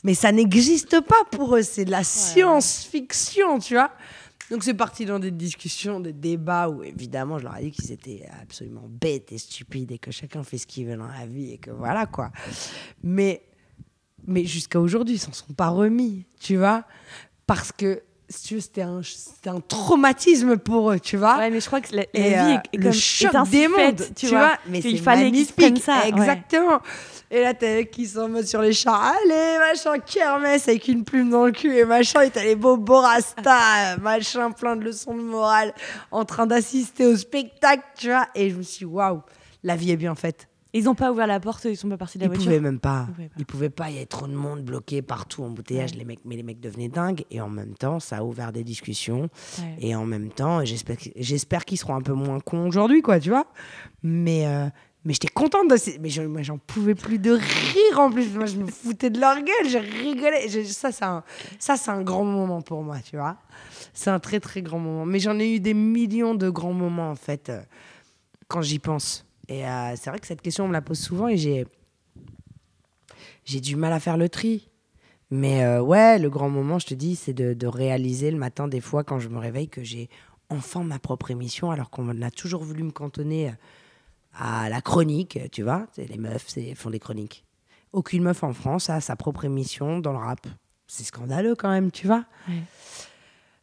Mais ça n'existe pas pour eux, c'est de la science-fiction, tu vois. Donc c'est parti dans des discussions, des débats où évidemment je leur ai dit qu'ils étaient absolument bêtes et stupides et que chacun fait ce qu'il veut dans la vie et que voilà quoi. Mais, mais jusqu'à aujourd'hui, ils s'en sont pas remis, tu vois. Parce que si tu veux, c'était un, un traumatisme pour eux, tu vois. Ouais, mais je crois que la, vie euh, est, le comme, choc est ainsi des mondes, tu, vois. mais c'est fallait qu'ils ça. ouais. exactement. Et là, t'as eux qui sont en mode sur les chars, allez, machin, kermesse avec une plume dans le cul et machin, et t'as les beaux rastas, machin, plein de leçons de morale, en train d'assister au spectacle, tu vois. Et je me suis dit, waouh, la vie est bien faite. Ils ont pas ouvert la porte, ils sont pas partis de la Ils voiture. pouvaient même pas. Ils pouvaient pas. Ils pouvaient pas. Il y avait trop de monde bloqué partout, embouteillage. Ouais. Les mecs, mais les mecs devenaient dingues. Et en même temps, ça a ouvert des discussions. Ouais. Et en même temps, j'espère, j'espère qu'ils seront un peu moins cons aujourd'hui, quoi, tu vois. Mais, euh, mais j'étais contente de ces... Mais je- moi, j'en pouvais plus de rire en plus. Moi, je me foutais de leur gueule. Je rigolais. Je- ça, c'est un, ça, c'est un grand moment pour moi, tu vois. C'est un très, très grand moment. Mais j'en ai eu des millions de grands moments, en fait, euh, quand j'y pense. Et euh, c'est vrai que cette question, on me la pose souvent et j'ai, j'ai du mal à faire le tri. Mais euh, ouais, le grand moment, je te dis, c'est de, de réaliser le matin, des fois, quand je me réveille, que j'ai enfin ma propre émission, alors qu'on a toujours voulu me cantonner à la chronique, tu vois. Les meufs, font des chroniques. Aucune meuf en France a sa propre émission dans le rap. C'est scandaleux quand même, tu vois.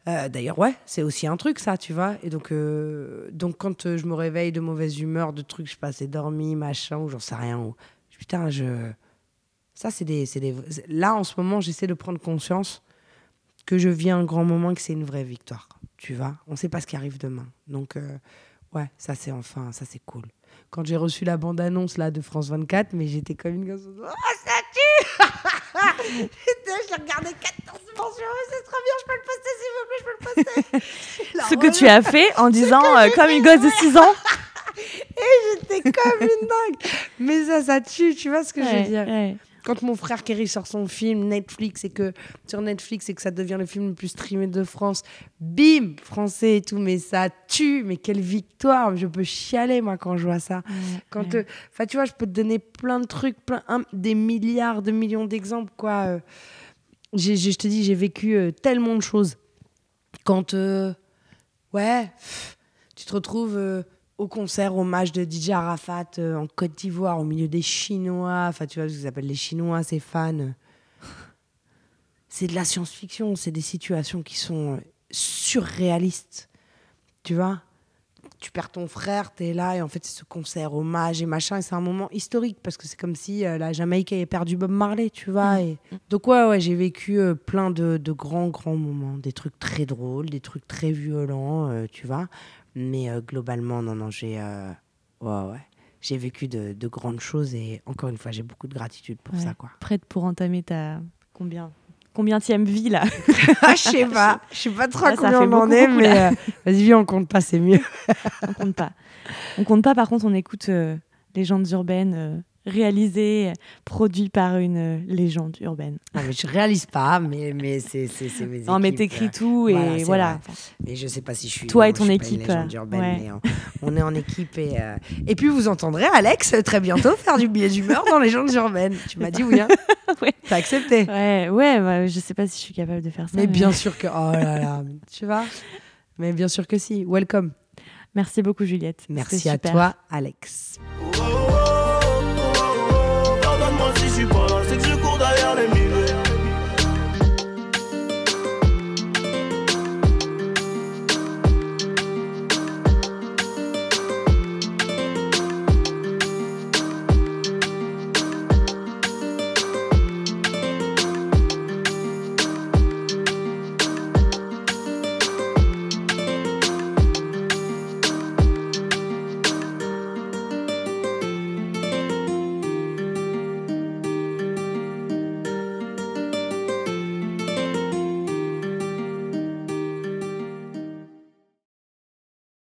Euh, D'ailleurs, ouais, c'est aussi un truc, ça, tu vois. Et donc, euh, donc quand euh, je me réveille de mauvaise humeur, de trucs, je passais dormi, machin, ou j'en sais rien. Ou... Putain, je. Ça, c'est des, des. Là, en ce moment, j'essaie de prendre conscience que je vis un grand moment, que c'est une vraie victoire. Tu vois On sait pas ce qui arrive demain. Donc, ouais, ça, c'est enfin, ça, c'est cool. Quand j'ai reçu la bande-annonce là de France 24, mais j'étais comme une gosse. Oh, ça tue Je l'ai regardé 14 fois sur c'est trop bien, je peux le poster s'il vous plaît, je peux le poster. Ce que tu as fait en disant, euh, comme une gosse de 6 ans. J'étais comme une dingue. Mais ça, ça tue, tu vois ce que je veux dire ouais. Quand mon frère Kerry sort son film Netflix et que sur Netflix et que ça devient le film le plus streamé de France, bim, français et tout, mais ça tue, mais quelle victoire Je peux chialer moi quand je vois ça. Quand, ouais. euh, enfin, tu vois, je peux te donner plein de trucs, plein, un- des milliards de millions d'exemples, quoi. euh. J'ai- je te dis, j'ai vécu euh, tellement de choses. Quand, ouais, tu te retrouves au concert hommage de DJ Arafat euh, en Côte d'Ivoire, au milieu des Chinois. Enfin, tu vois ce qu'ils appellent les Chinois, ces fans. C'est de la science-fiction, c'est des situations qui sont euh, surréalistes. Tu vois? Tu perds ton frère, tu es là, et en fait, c'est ce concert, hommage et machin, et c'est un moment historique, parce que c'est comme si euh, la Jamaïque avait perdu Bob Marley, tu vois. Et... Donc, ouais, ouais, j'ai vécu euh, plein de, de grands, grands moments, des trucs très drôles, des trucs très violents, tu vois. Mais euh, globalement, non, non, j'ai. euh, Ouais, ouais. J'ai vécu de, de grandes choses, et encore une fois, j'ai beaucoup de gratitude pour Ouais. ça, quoi. Prête pour entamer ta. Combien Combien tième vie là? Ah, je sais pas, je sais pas trop Là, combien on en est, mais euh, vas-y, viens, on compte pas, c'est mieux. On compte pas. On compte pas, par contre, on écoute euh, Légendes urbaines euh, réalisées, euh, produites par une euh, légende urbaine. Non, mais je réalise pas, mais, mais c'est mes Non, mais t'écris euh, tout et voilà. Mais je sais pas si je suis. Toi et non, ton équipe, euh, urbaine, ouais. mais on, on est en équipe et euh, et puis vous entendrez Alex euh, très bientôt faire du billet d'humeur dans Légendes urbaines. Tu m'as dit oui, hein Ouais. T'as accepté. Ouais, ouais, bah, je sais pas si je suis capable de faire ça. Mais bien sûr que oh là là, tu vois. Mais bien sûr que si. Welcome. Merci beaucoup, Juliette. Merci à super. toi, Alex. Oh,